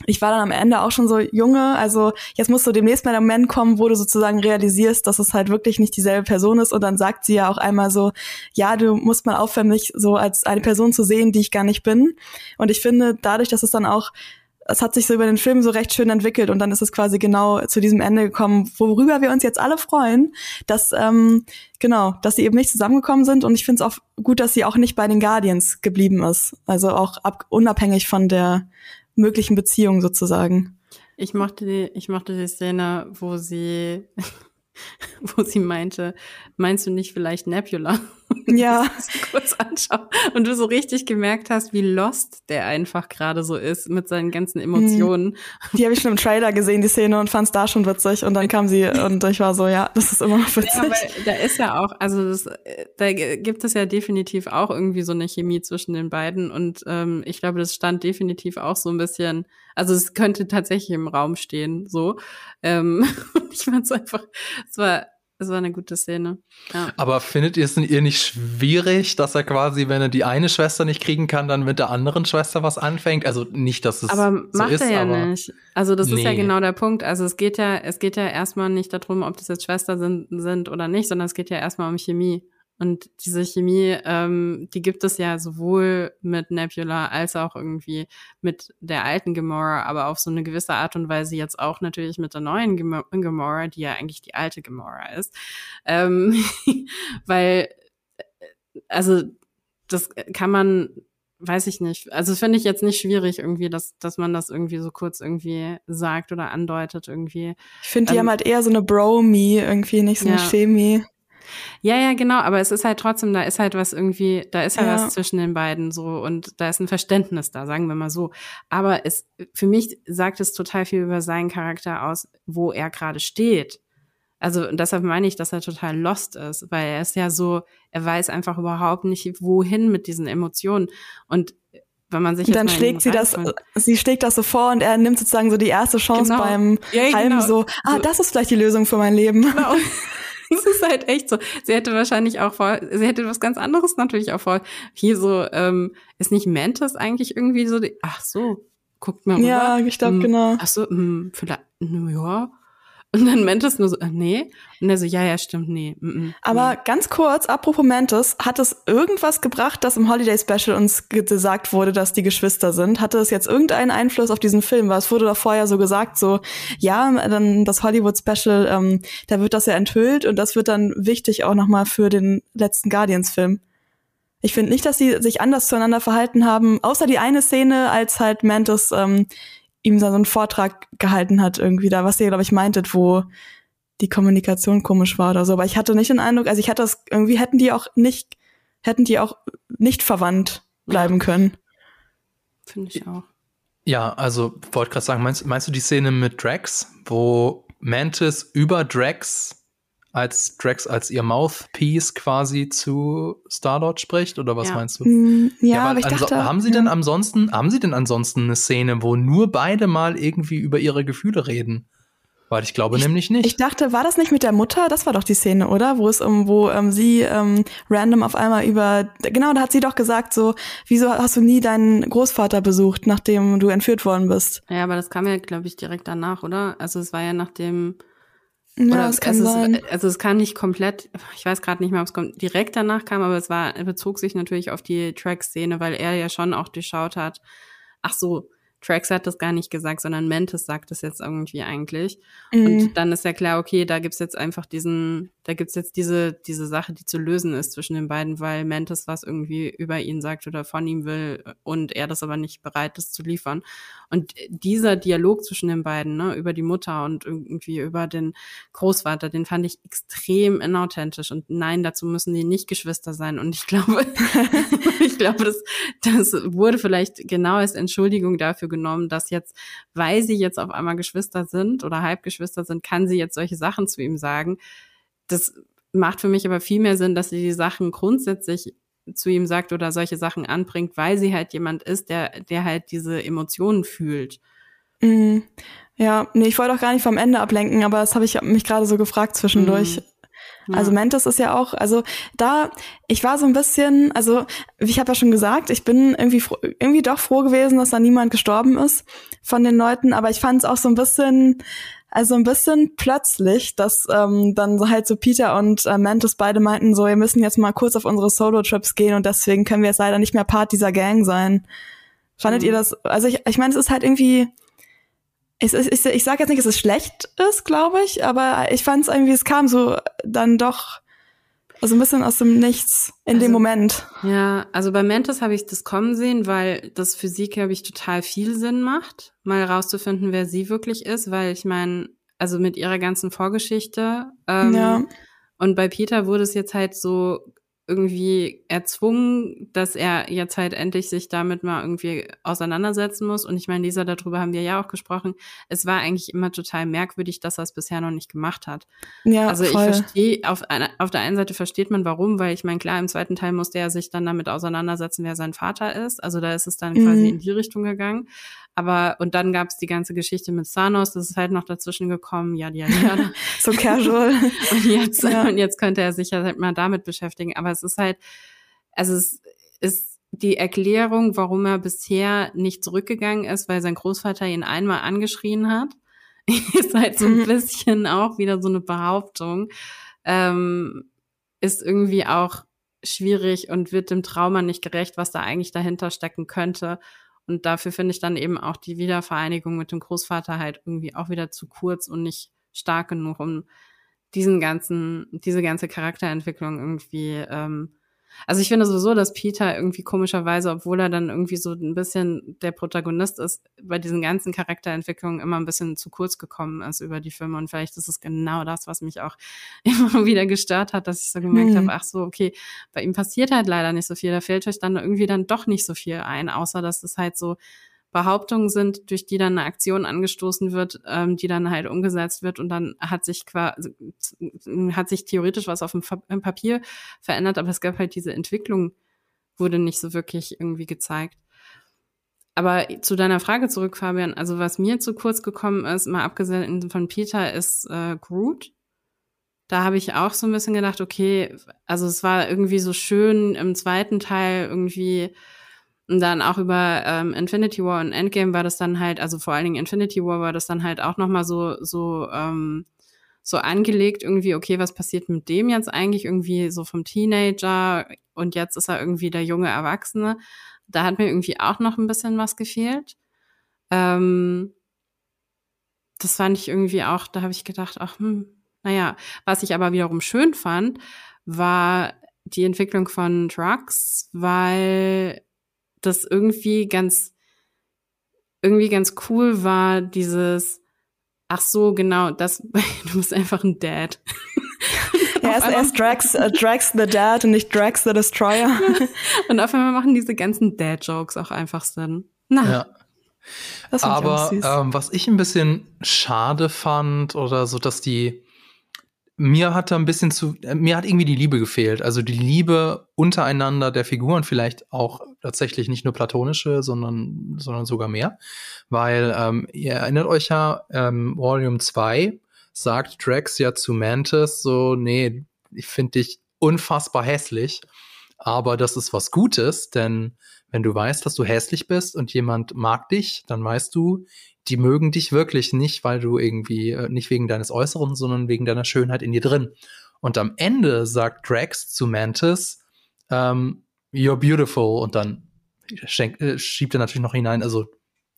Speaker 2: ich war dann am Ende auch schon so junge, also jetzt muss so demnächst mal der Moment kommen, wo du sozusagen realisierst, dass es halt wirklich nicht dieselbe Person ist und dann sagt sie ja auch einmal so, ja, du musst mal aufhören, mich so als eine Person zu sehen, die ich gar nicht bin. Und ich finde, dadurch, dass es dann auch es hat sich so über den Film so recht schön entwickelt und dann ist es quasi genau zu diesem Ende gekommen, worüber wir uns jetzt alle freuen, dass ähm, genau, dass sie eben nicht zusammengekommen sind und ich finde es auch gut, dass sie auch nicht bei den Guardians geblieben ist, also auch ab, unabhängig von der möglichen Beziehung sozusagen.
Speaker 3: Ich mochte die, ich mochte die Szene, wo sie wo sie meinte, meinst du nicht vielleicht Nebula?
Speaker 2: Ja.
Speaker 3: kurz anschauen und du so richtig gemerkt hast, wie lost der einfach gerade so ist mit seinen ganzen Emotionen.
Speaker 2: Die habe ich schon im Trailer gesehen, die Szene, und fand es da schon witzig. Und dann kam sie und ich war so, ja, das ist immer noch witzig. Ja, aber
Speaker 3: da ist ja auch, also das, da gibt es ja definitiv auch irgendwie so eine Chemie zwischen den beiden. Und ähm, ich glaube, das stand definitiv auch so ein bisschen, also es könnte tatsächlich im Raum stehen, so. Ähm, ich fand es einfach, es war es war eine gute Szene. Ja.
Speaker 1: Aber findet ihr es ihr nicht schwierig, dass er quasi, wenn er die eine Schwester nicht kriegen kann, dann mit der anderen Schwester was anfängt? Also nicht, dass es
Speaker 3: aber
Speaker 1: so
Speaker 3: macht
Speaker 1: ist,
Speaker 3: er ja nicht. Also das ist ja
Speaker 1: Nee.
Speaker 3: genau der Punkt. Also es geht ja, es geht ja erstmal nicht darum, ob das jetzt Schwestern sind, sind oder nicht, sondern es geht ja erstmal um Chemie. Und diese Chemie, ähm, die gibt es ja sowohl mit Nebula als auch irgendwie mit der alten Gamora, aber auf so eine gewisse Art und Weise jetzt auch natürlich mit der neuen Gamo- Gamora, die ja eigentlich die alte Gamora ist. Ähm, weil, äh, also das kann man, weiß ich nicht. Also finde ich jetzt nicht schwierig irgendwie, dass, dass man das irgendwie so kurz irgendwie sagt oder andeutet irgendwie.
Speaker 2: Ich finde, die
Speaker 3: Ähm,
Speaker 2: haben halt eher so eine Bro-Me irgendwie, nicht so eine
Speaker 3: Ja.
Speaker 2: Chemie.
Speaker 3: Ja, ja, genau, aber es ist halt trotzdem, da ist halt was irgendwie, da ist ja,
Speaker 2: Ja.
Speaker 3: was zwischen den beiden so und da ist ein Verständnis da, sagen wir mal so. Aber es, für mich sagt es total viel über seinen Charakter aus, wo er gerade steht. Also und deshalb meine ich, dass er total lost ist, weil er ist ja so, er weiß einfach überhaupt nicht, wohin mit diesen Emotionen. Und wenn man sich
Speaker 2: Und
Speaker 3: jetzt
Speaker 2: dann schlägt sie das, sie schlägt das so vor und er nimmt sozusagen so die erste Chance
Speaker 3: Genau.
Speaker 2: beim
Speaker 3: Ja, ja,
Speaker 2: Halben
Speaker 3: genau.
Speaker 2: so, ah,
Speaker 3: So-
Speaker 2: das ist vielleicht die Lösung für mein Leben.
Speaker 3: Genau. Es ist halt echt so. Sie hätte wahrscheinlich auch vor, sie hätte was ganz anderes natürlich auch vor. Hier so, ähm, ist nicht Mantis eigentlich irgendwie so, die, ach so, guckt mal rüber.
Speaker 2: Ja, ich glaube,
Speaker 3: Hm,
Speaker 2: genau.
Speaker 3: Ach so, hm, vielleicht, ja. Und dann Mantis nur so, äh, nee. Und er so, ja, ja, stimmt, nee. mm, mm,
Speaker 2: Aber
Speaker 3: nee.
Speaker 2: ganz kurz, apropos Mantis, hat es irgendwas gebracht, dass im Holiday Special uns ge- gesagt wurde, dass die Geschwister sind? Hatte es jetzt irgendeinen Einfluss auf diesen Film? Weil es wurde doch vorher so gesagt, so, ja, dann das Hollywood Special, ähm, da wird das ja enthüllt und das wird dann wichtig auch nochmal für den letzten Guardians-Film. Ich finde nicht, dass sie sich anders zueinander verhalten haben, außer die eine Szene, als halt Mantis ähm, ihm da so einen Vortrag gehalten hat, irgendwie da, was ihr, glaube ich, meintet, wo die Kommunikation komisch war oder so. Aber ich hatte nicht den Eindruck, also ich hatte das, irgendwie hätten die auch nicht, hätten die auch nicht verwandt bleiben können.
Speaker 3: Finde ich auch.
Speaker 1: Ja, also wollte gerade sagen, meinst, meinst du die Szene mit Drax, wo Mantis über Drax als Drax als ihr Mouthpiece quasi zu Starlord spricht oder was
Speaker 3: Ja.
Speaker 1: meinst du?
Speaker 2: Hm, Ja,
Speaker 1: weil
Speaker 2: aber ich dachte.
Speaker 1: haben sie
Speaker 2: ja.
Speaker 1: denn ansonsten, haben sie denn ansonsten eine Szene, wo nur beide mal irgendwie über ihre Gefühle reden? Weil ich glaube nämlich nicht.
Speaker 2: Ich dachte, war das nicht mit der Mutter? Das war doch die Szene, oder? Wo es um, wo ähm, sie ähm, random auf einmal über, genau, da hat sie doch gesagt so, wieso hast du nie deinen Großvater besucht, nachdem du entführt worden bist?
Speaker 3: Ja, aber das kam ja, glaube ich, direkt danach, oder? Also es war ja nach dem
Speaker 2: Ja,
Speaker 3: Oder
Speaker 2: das kann
Speaker 3: also
Speaker 2: sein.
Speaker 3: Es, also es kann nicht komplett, ich weiß gerade nicht mehr, ob es direkt danach kam, aber es war, bezog sich natürlich auf die Track-Szene, weil er ja schon auch durchschaut hat. Ach so, Trax hat das gar nicht gesagt, sondern Mantis sagt das jetzt irgendwie eigentlich.
Speaker 2: Mhm.
Speaker 3: Und dann ist ja klar, okay, da gibt's jetzt einfach diesen, da gibt's jetzt diese, diese Sache, die zu lösen ist zwischen den beiden, weil Mantis was irgendwie über ihn sagt oder von ihm will und er das aber nicht bereit ist zu liefern. Und dieser Dialog zwischen den beiden, ne, über die Mutter und irgendwie über den Großvater, den fand ich extrem inauthentisch. Und nein, dazu müssen die nicht Geschwister sein. Und ich glaube, ich glaube, das, das wurde vielleicht genau als Entschuldigung dafür genommen, dass jetzt, weil sie jetzt auf einmal Geschwister sind oder Halbgeschwister sind, kann sie jetzt solche Sachen zu ihm sagen. Das macht für mich aber viel mehr Sinn, dass sie die Sachen grundsätzlich zu ihm sagt oder solche Sachen anbringt, weil sie halt jemand ist, der, der halt diese Emotionen fühlt.
Speaker 2: Mhm. Ja, nee, ich wollte auch gar nicht vom Ende ablenken, aber das habe ich mich gerade so gefragt zwischendurch.
Speaker 3: Mhm.
Speaker 2: Also Mantis ist ja auch, also da, ich war so ein bisschen, also ich habe ja schon gesagt, ich bin irgendwie froh, irgendwie doch froh gewesen, dass da niemand gestorben ist von den Leuten, aber ich fand es auch so ein bisschen, also ein bisschen plötzlich, dass ähm, dann halt so Peter und äh, Mantis beide meinten so, wir müssen jetzt mal kurz auf unsere Solo-Trips gehen und deswegen können wir jetzt leider nicht mehr Part dieser Gang sein. Fandet
Speaker 3: Mhm.
Speaker 2: ihr das, also ich, ich meine, es ist halt irgendwie, ich, ich, ich, ich sage jetzt nicht, dass es schlecht ist, glaube ich, aber ich fand es irgendwie, es kam so dann doch so ein bisschen aus dem Nichts in
Speaker 3: Also-
Speaker 2: dem Moment.
Speaker 3: Ja, also bei Mantis habe ich das kommen sehen, weil das für sie, glaube ich, total viel Sinn macht, mal rauszufinden, wer sie wirklich ist, weil ich meine, also mit ihrer ganzen Vorgeschichte. Ähm,
Speaker 2: Ja.
Speaker 3: Und bei Peter wurde es jetzt halt so irgendwie erzwungen, dass er jetzt halt endlich sich damit mal irgendwie auseinandersetzen muss. Und ich meine, Lisa, darüber haben wir ja auch gesprochen. Es war eigentlich immer total merkwürdig, dass er es bisher noch nicht gemacht hat.
Speaker 2: Ja,
Speaker 3: Also ich
Speaker 2: voll.
Speaker 3: verstehe, auf, auf der einen Seite versteht man warum, weil ich meine, klar, im zweiten Teil musste er sich dann damit auseinandersetzen, wer sein Vater ist. Also da ist es dann
Speaker 2: Mhm.
Speaker 3: quasi in die Richtung gegangen. Aber, und dann gab es die ganze Geschichte mit Thanos, das ist halt noch dazwischen gekommen, ja, ja, ja.
Speaker 2: so casual.
Speaker 3: und jetzt, ja. und jetzt könnte er sich ja halt mal damit beschäftigen. Aber es ist halt, also es ist die Erklärung, warum er bisher nicht zurückgegangen ist, weil sein Großvater ihn einmal angeschrien hat, ist halt so ein bisschen auch wieder so eine Behauptung, ähm, ist irgendwie auch schwierig und wird dem Trauma nicht gerecht, was da eigentlich dahinter stecken könnte. Und dafür finde ich dann eben auch die Wiedervereinigung mit dem Großvater halt irgendwie auch wieder zu kurz und nicht stark genug, um diesen ganzen, diese ganze Charakterentwicklung irgendwie ähm, also ich finde sowieso, dass Peter irgendwie komischerweise, obwohl er dann irgendwie so ein bisschen der Protagonist ist, bei diesen ganzen Charakterentwicklungen immer ein bisschen zu kurz gekommen ist über die Filme. Und vielleicht ist es genau das, was mich auch immer wieder gestört hat, dass ich so gemerkt mhm. habe, ach so, okay, bei ihm passiert halt leider nicht so viel. Da fällt euch dann irgendwie dann doch nicht so viel ein, außer dass es halt so Behauptungen sind, durch die dann eine Aktion angestoßen wird, ähm, die dann halt umgesetzt wird und dann hat sich quasi, hat sich theoretisch was auf dem Papier verändert, aber es gab halt diese Entwicklung, wurde nicht so wirklich irgendwie gezeigt. Aber zu deiner Frage zurück, Fabian, also was mir zu kurz gekommen ist, mal abgesehen von Peter, ist äh, Groot. Da habe ich auch so ein bisschen gedacht, okay, also es war irgendwie so schön im zweiten Teil irgendwie und dann auch über ähm, Infinity War und Endgame war das dann halt, also vor allen Dingen Infinity War war das dann halt auch nochmal so, so, ähm, so angelegt, irgendwie, okay, was passiert mit dem jetzt eigentlich? Irgendwie so vom Teenager und jetzt ist er irgendwie der junge Erwachsene. Da hat mir irgendwie auch noch ein bisschen was gefehlt. Ähm, das fand ich irgendwie auch, da habe ich gedacht, ach, hm, naja, was ich aber wiederum schön fand, war die Entwicklung von Trucks, weil das irgendwie ganz, irgendwie ganz cool war, dieses, ach so, genau, das, du bist einfach ein Dad.
Speaker 2: Ja, er ist, er ist Drax, uh, Drax the Dad und nicht Drax the Destroyer.
Speaker 3: und auf einmal machen diese ganzen Dad-Jokes auch einfach Sinn. Na. Ja.
Speaker 1: Aber ähm, was ich ein bisschen schade fand oder so, dass die mir hat da ein bisschen zu, äh, mir hat irgendwie die Liebe gefehlt. Also die Liebe untereinander der Figuren, vielleicht auch tatsächlich nicht nur platonische, sondern, sondern sogar mehr. Weil ähm, ihr erinnert euch ja, ähm, Volume 2 sagt Drax ja zu Mantis so, nee, ich finde dich unfassbar hässlich, aber das ist was Gutes, denn wenn du weißt, dass du hässlich bist und jemand mag dich, dann weißt du, die mögen dich wirklich nicht, weil du irgendwie, äh, nicht wegen deines Äußeren, sondern wegen deiner Schönheit in dir drin. Und am Ende sagt Drax zu Mantis, ähm, you're beautiful. Und dann schenkt, äh, schiebt er natürlich noch hinein, also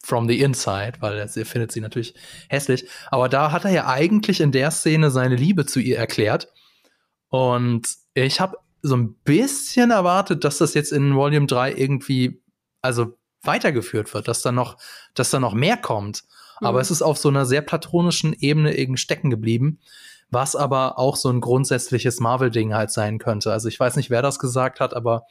Speaker 1: from the inside, weil er, er findet sie natürlich hässlich. Aber da hat er ja eigentlich in der Szene seine Liebe zu ihr erklärt. Und ich habe so ein bisschen erwartet, dass das jetzt in Volume 3 irgendwie, also weitergeführt wird, dass da noch, dass da noch mehr kommt. Mhm. Aber es ist auf so einer sehr platronischen Ebene irgendwie stecken geblieben, was aber auch so ein grundsätzliches Marvel-Ding halt sein könnte. Also ich weiß nicht, wer das gesagt hat, aber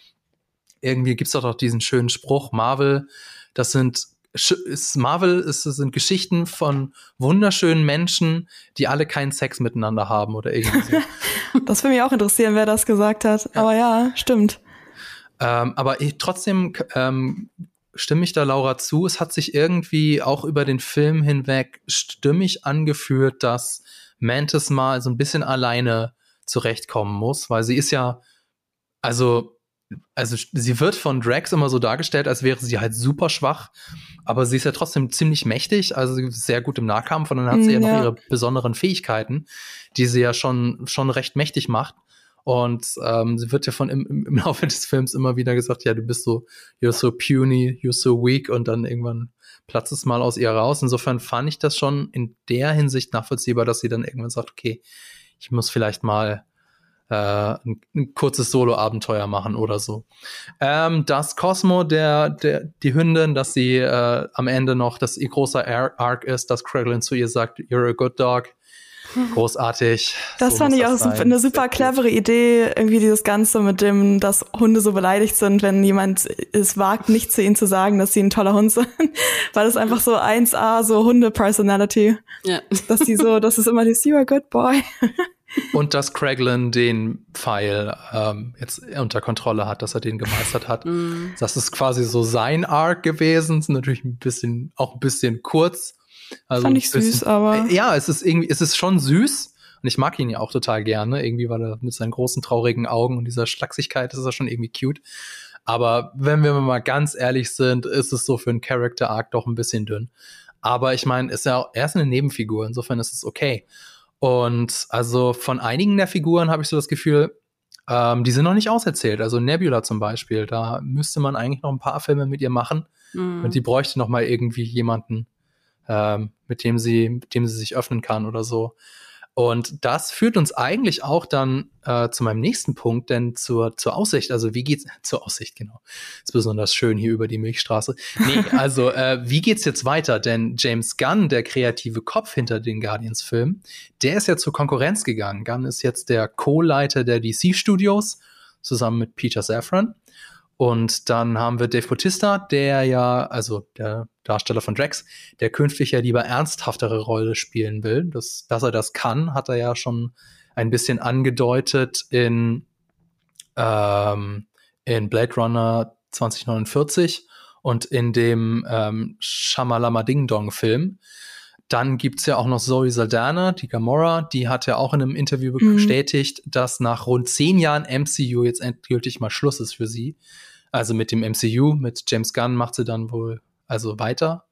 Speaker 1: irgendwie gibt's doch doch diesen schönen Spruch, Marvel, das sind ist Marvel ist, sind Geschichten von wunderschönen Menschen, die alle keinen Sex miteinander haben oder irgendwie
Speaker 2: das würde mich auch interessieren, wer das gesagt hat. Ja. Aber ja, stimmt.
Speaker 1: Ähm, aber ich, trotzdem ähm, stimme ich da Laura zu. Es hat sich irgendwie auch über den Film hinweg stimmig angeführt, dass Mantis mal so ein bisschen alleine zurechtkommen muss, weil sie ist ja, also, also sie wird von Drax immer so dargestellt, als wäre sie halt super schwach, aber sie ist ja trotzdem ziemlich mächtig, also sehr gut im Nahkampf und dann hat sie ja, ja noch ihre besonderen Fähigkeiten, die sie ja schon, schon recht mächtig macht. Und ähm, sie wird ja von im, im Laufe des Films immer wieder gesagt, ja, du bist so, you're so puny, you're so weak und dann irgendwann platzt es mal aus ihr raus. Insofern fand ich das schon in der Hinsicht nachvollziehbar, dass sie dann irgendwann sagt, okay, ich muss vielleicht mal äh, ein, ein kurzes Solo-Abenteuer machen oder so. Ähm, dass Cosmo, der, der, die Hündin, dass sie äh, am Ende noch, dass ihr großer Arc ist, dass Kraglin zu ihr sagt, you're a good dog, Großartig.
Speaker 2: Das so fand ich auch sein. eine super clevere Idee, irgendwie dieses Ganze mit dem, dass Hunde so beleidigt sind, wenn jemand es wagt, nicht zu ihnen zu sagen, dass sie ein toller Hund sind. Weil das einfach so 1A, so Hunde-Personality. Ja. Dass die so, das ist immer die, you're a good boy.
Speaker 1: und dass Craiglin den Pfeil ähm, jetzt unter Kontrolle hat, dass er den gemeistert hat. Mm. Das ist quasi so sein Arc gewesen. Ist natürlich ein bisschen, auch ein bisschen kurz.
Speaker 2: Also Fand ich bisschen, süß, aber.
Speaker 1: Äh, ja, es ist irgendwie, es ist schon süß. Und ich mag ihn ja auch total gerne. Irgendwie, weil er mit seinen großen, traurigen Augen und dieser Schlachsigkeit ist er schon irgendwie cute. Aber wenn wir mal ganz ehrlich sind, ist es so für einen Character Arc doch ein bisschen dünn. Aber ich meine, ist ja, er ist eine Nebenfigur, insofern ist es okay. Und also von einigen der Figuren habe ich so das Gefühl, ähm, die sind noch nicht auserzählt. Also Nebula zum Beispiel, da müsste man eigentlich noch ein paar Filme mit ihr machen. Mhm. Und die bräuchte noch mal irgendwie jemanden, ähm, mit dem sie, mit dem sie sich öffnen kann oder so. Und das führt uns eigentlich auch dann äh, zu meinem nächsten Punkt, denn zur, zur Aussicht, also wie geht's, zur Aussicht, genau. Ist besonders schön hier über die Milchstraße. Nee, also äh, wie geht's jetzt weiter? Denn James Gunn, der kreative Kopf hinter den Guardians-Filmen, der ist ja zur Konkurrenz gegangen. Gunn ist jetzt der Co-Leiter der DC-Studios, zusammen mit Peter Safran. Und dann haben wir Dave Bautista, der ja, also der Darsteller von Drax, der künftig ja lieber ernsthaftere Rolle spielen will. Das, dass er das kann, hat er ja schon ein bisschen angedeutet in, ähm, in Blade Runner 2049 und in dem ähm, Shamalama Ding Dong Film. Dann gibt's ja auch noch Zoe Saldana, die Gamora, die hat ja auch in einem Interview mhm. bestätigt, dass nach rund zehn Jahren MCU jetzt endgültig mal Schluss ist für sie. Also mit dem MCU, mit James Gunn macht sie dann wohl also weiter.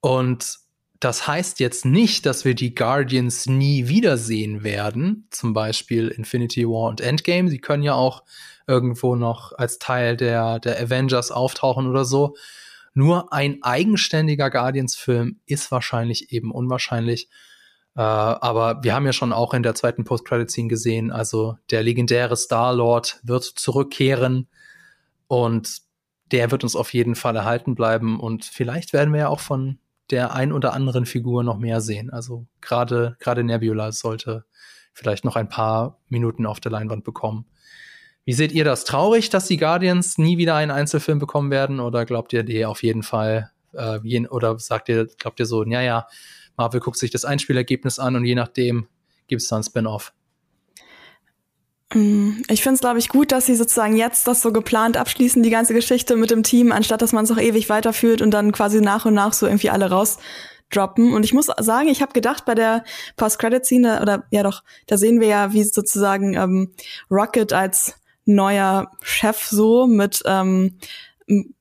Speaker 1: Und das heißt jetzt nicht, dass wir die Guardians nie wiedersehen werden. Zum Beispiel Infinity War und Endgame. Sie können ja auch irgendwo noch als Teil der, der Avengers auftauchen oder so. Nur ein eigenständiger Guardians-Film ist wahrscheinlich eben unwahrscheinlich. Äh, aber wir haben ja schon auch in der zweiten Post-Credit-Scene gesehen, also der legendäre Star-Lord wird zurückkehren und der wird uns auf jeden Fall erhalten bleiben. Und vielleicht werden wir ja auch von der ein oder anderen Figur noch mehr sehen. Also gerade gerade Nebula sollte vielleicht noch ein paar Minuten auf der Leinwand bekommen. Wie seht ihr das? Traurig, dass die Guardians nie wieder einen Einzelfilm bekommen werden? Oder glaubt ihr, die auf jeden Fall, äh, je, oder sagt ihr, glaubt ihr so, ja, ja, Marvel guckt sich das Einspielergebnis an und je nachdem gibt es dann Spin-off?
Speaker 2: Mm, ich finde es, glaube ich, gut, dass sie sozusagen jetzt das so geplant abschließen, die ganze Geschichte mit dem Team, anstatt dass man es auch ewig weiterführt und dann quasi nach und nach so irgendwie alle rausdroppen. Und ich muss sagen, ich habe gedacht, bei der Post-Credit-Scene, oder ja doch, da sehen wir ja, wie sozusagen ähm, Rocket als neuer Chef so mit ähm,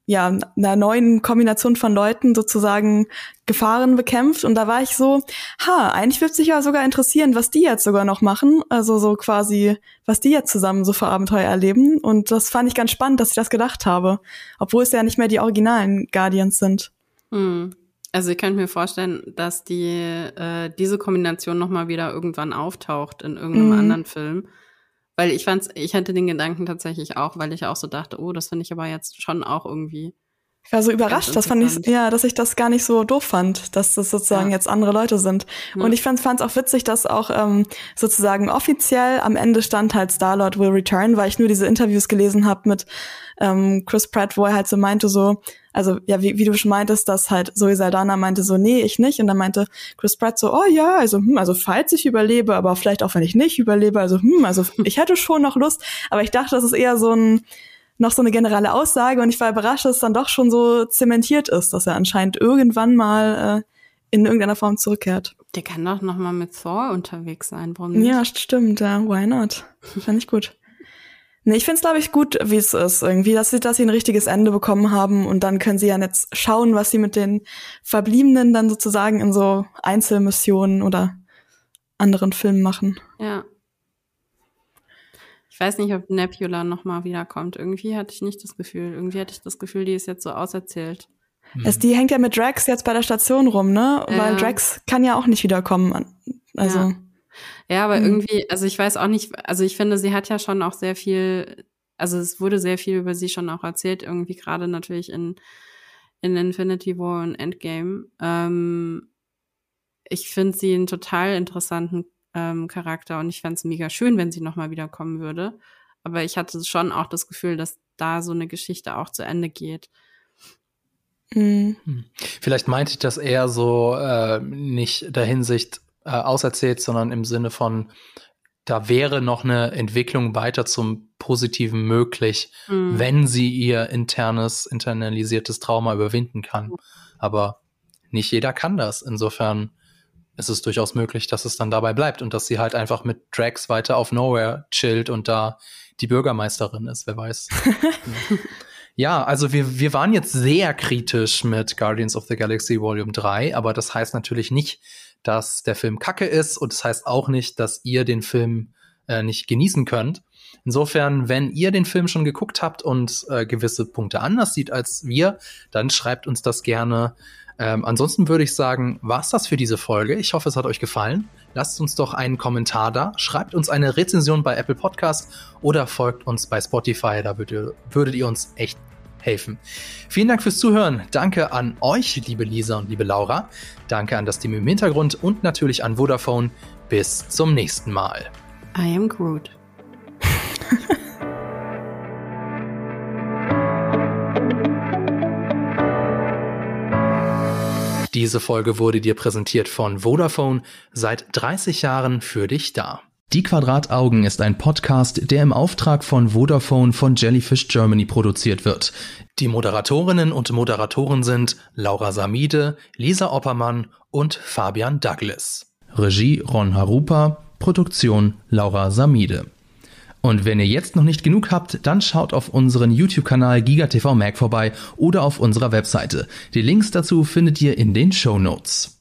Speaker 2: ja, einer neuen Kombination von Leuten sozusagen Gefahren bekämpft. Und da war ich so, ha, eigentlich würde sich ja sogar interessieren, was die jetzt sogar noch machen. Also so quasi, was die jetzt zusammen so für Abenteuer erleben. Und das fand ich ganz spannend, dass ich das gedacht habe. Obwohl es ja nicht mehr die originalen Guardians sind.
Speaker 3: Hm. Also ich könnte mir vorstellen, dass die äh, diese Kombination noch mal wieder irgendwann auftaucht in irgendeinem mhm. anderen Film. Weil ich fand's, ich hatte den Gedanken tatsächlich auch, weil ich auch so dachte, oh, das finde ich aber jetzt schon auch irgendwie.
Speaker 2: Ich war so überrascht, das fand ich, ja, dass ich das gar nicht so doof fand, dass das sozusagen ja. jetzt andere Leute sind. Ja. Und ich fand es auch witzig, dass auch ähm, sozusagen offiziell am Ende stand halt Star-Lord will return, weil ich nur diese Interviews gelesen habe mit ähm, Chris Pratt, wo er halt so meinte so, also ja, wie, wie du schon meintest, dass halt Zoe Saldana meinte so, nee, ich nicht. Und dann meinte Chris Pratt so, oh ja, also, hm, also falls ich überlebe, aber vielleicht auch wenn ich nicht überlebe, also, hm, also ich hätte schon noch Lust. Aber ich dachte, das ist eher so ein, noch so eine generelle Aussage und ich war überrascht, dass es dann doch schon so zementiert ist, dass er anscheinend irgendwann mal äh, in irgendeiner Form zurückkehrt.
Speaker 3: Der kann doch noch mal mit Thor unterwegs sein, warum nicht?
Speaker 2: Ja, stimmt, ja, why not? Fand ich gut. Nee, ich finde es, glaube ich, gut, wie es ist. Irgendwie, dass sie, dass sie ein richtiges Ende bekommen haben und dann können sie ja jetzt schauen, was sie mit den Verbliebenen dann sozusagen in so Einzelmissionen oder anderen Filmen machen.
Speaker 3: Ja. Ich weiß nicht, ob Nebula nochmal wiederkommt. Irgendwie hatte ich nicht das Gefühl. Irgendwie hatte ich das Gefühl, die ist jetzt so auserzählt.
Speaker 2: Hm. Es, die hängt ja mit Drax jetzt bei der Station rum, ne? Ja. Weil Drax kann ja auch nicht wiederkommen. Also.
Speaker 3: Ja. Ja, aber mhm. irgendwie, also ich weiß auch nicht, also ich finde, sie hat ja schon auch sehr viel, also es wurde sehr viel über sie schon auch erzählt, irgendwie gerade natürlich in, in Infinity War und Endgame. Ähm, ich finde sie einen total interessanten ähm, Charakter und ich fände es mega schön, wenn sie nochmal wiederkommen würde. Aber ich hatte schon auch das Gefühl, dass da so eine Geschichte auch zu Ende geht.
Speaker 1: Mhm. Hm. Vielleicht meinte ich das eher so äh, nicht der Hinsicht, äh, auserzählt, sondern im Sinne von, da wäre noch eine Entwicklung weiter zum Positiven möglich, mhm. wenn sie ihr internes, internalisiertes Trauma überwinden kann. Aber nicht jeder kann das. Insofern ist es durchaus möglich, dass es dann dabei bleibt und dass sie halt einfach mit Drax weiter auf Nowhere chillt und da die Bürgermeisterin ist, wer weiß. ja, also wir, wir waren jetzt sehr kritisch mit Guardians of the Galaxy Volume 3, aber das heißt natürlich nicht, dass der Film kacke ist und das heißt auch nicht, dass ihr den Film äh, nicht genießen könnt. Insofern, wenn ihr den Film schon geguckt habt und äh, gewisse Punkte anders sieht als wir, dann schreibt uns das gerne. Ähm, ansonsten würde ich sagen, war's das für diese Folge. Ich hoffe, es hat euch gefallen. Lasst uns doch einen Kommentar da, schreibt uns eine Rezension bei Apple Podcast oder folgt uns bei Spotify. Da würdet, würdet ihr uns echt helfen. Vielen Dank fürs Zuhören. Danke an euch, liebe Lisa und liebe Laura. Danke an das Team im Hintergrund und natürlich an Vodafone. Bis zum nächsten Mal.
Speaker 3: I am Groot.
Speaker 1: Diese Folge wurde dir präsentiert von Vodafone, seit 30 Jahren für dich da. Die Quadrataugen ist ein Podcast, der im Auftrag von Vodafone von Jellyfish Germany produziert wird. Die Moderatorinnen und Moderatoren sind Laura Samide, Lisa Oppermann und Fabian Douglas. Regie Ron Harupa, Produktion Laura Samide. Und wenn ihr jetzt noch nicht genug habt, dann schaut auf unseren YouTube-Kanal GigaTV Mag vorbei oder auf unserer Webseite. Die Links dazu findet ihr in den Show Notes.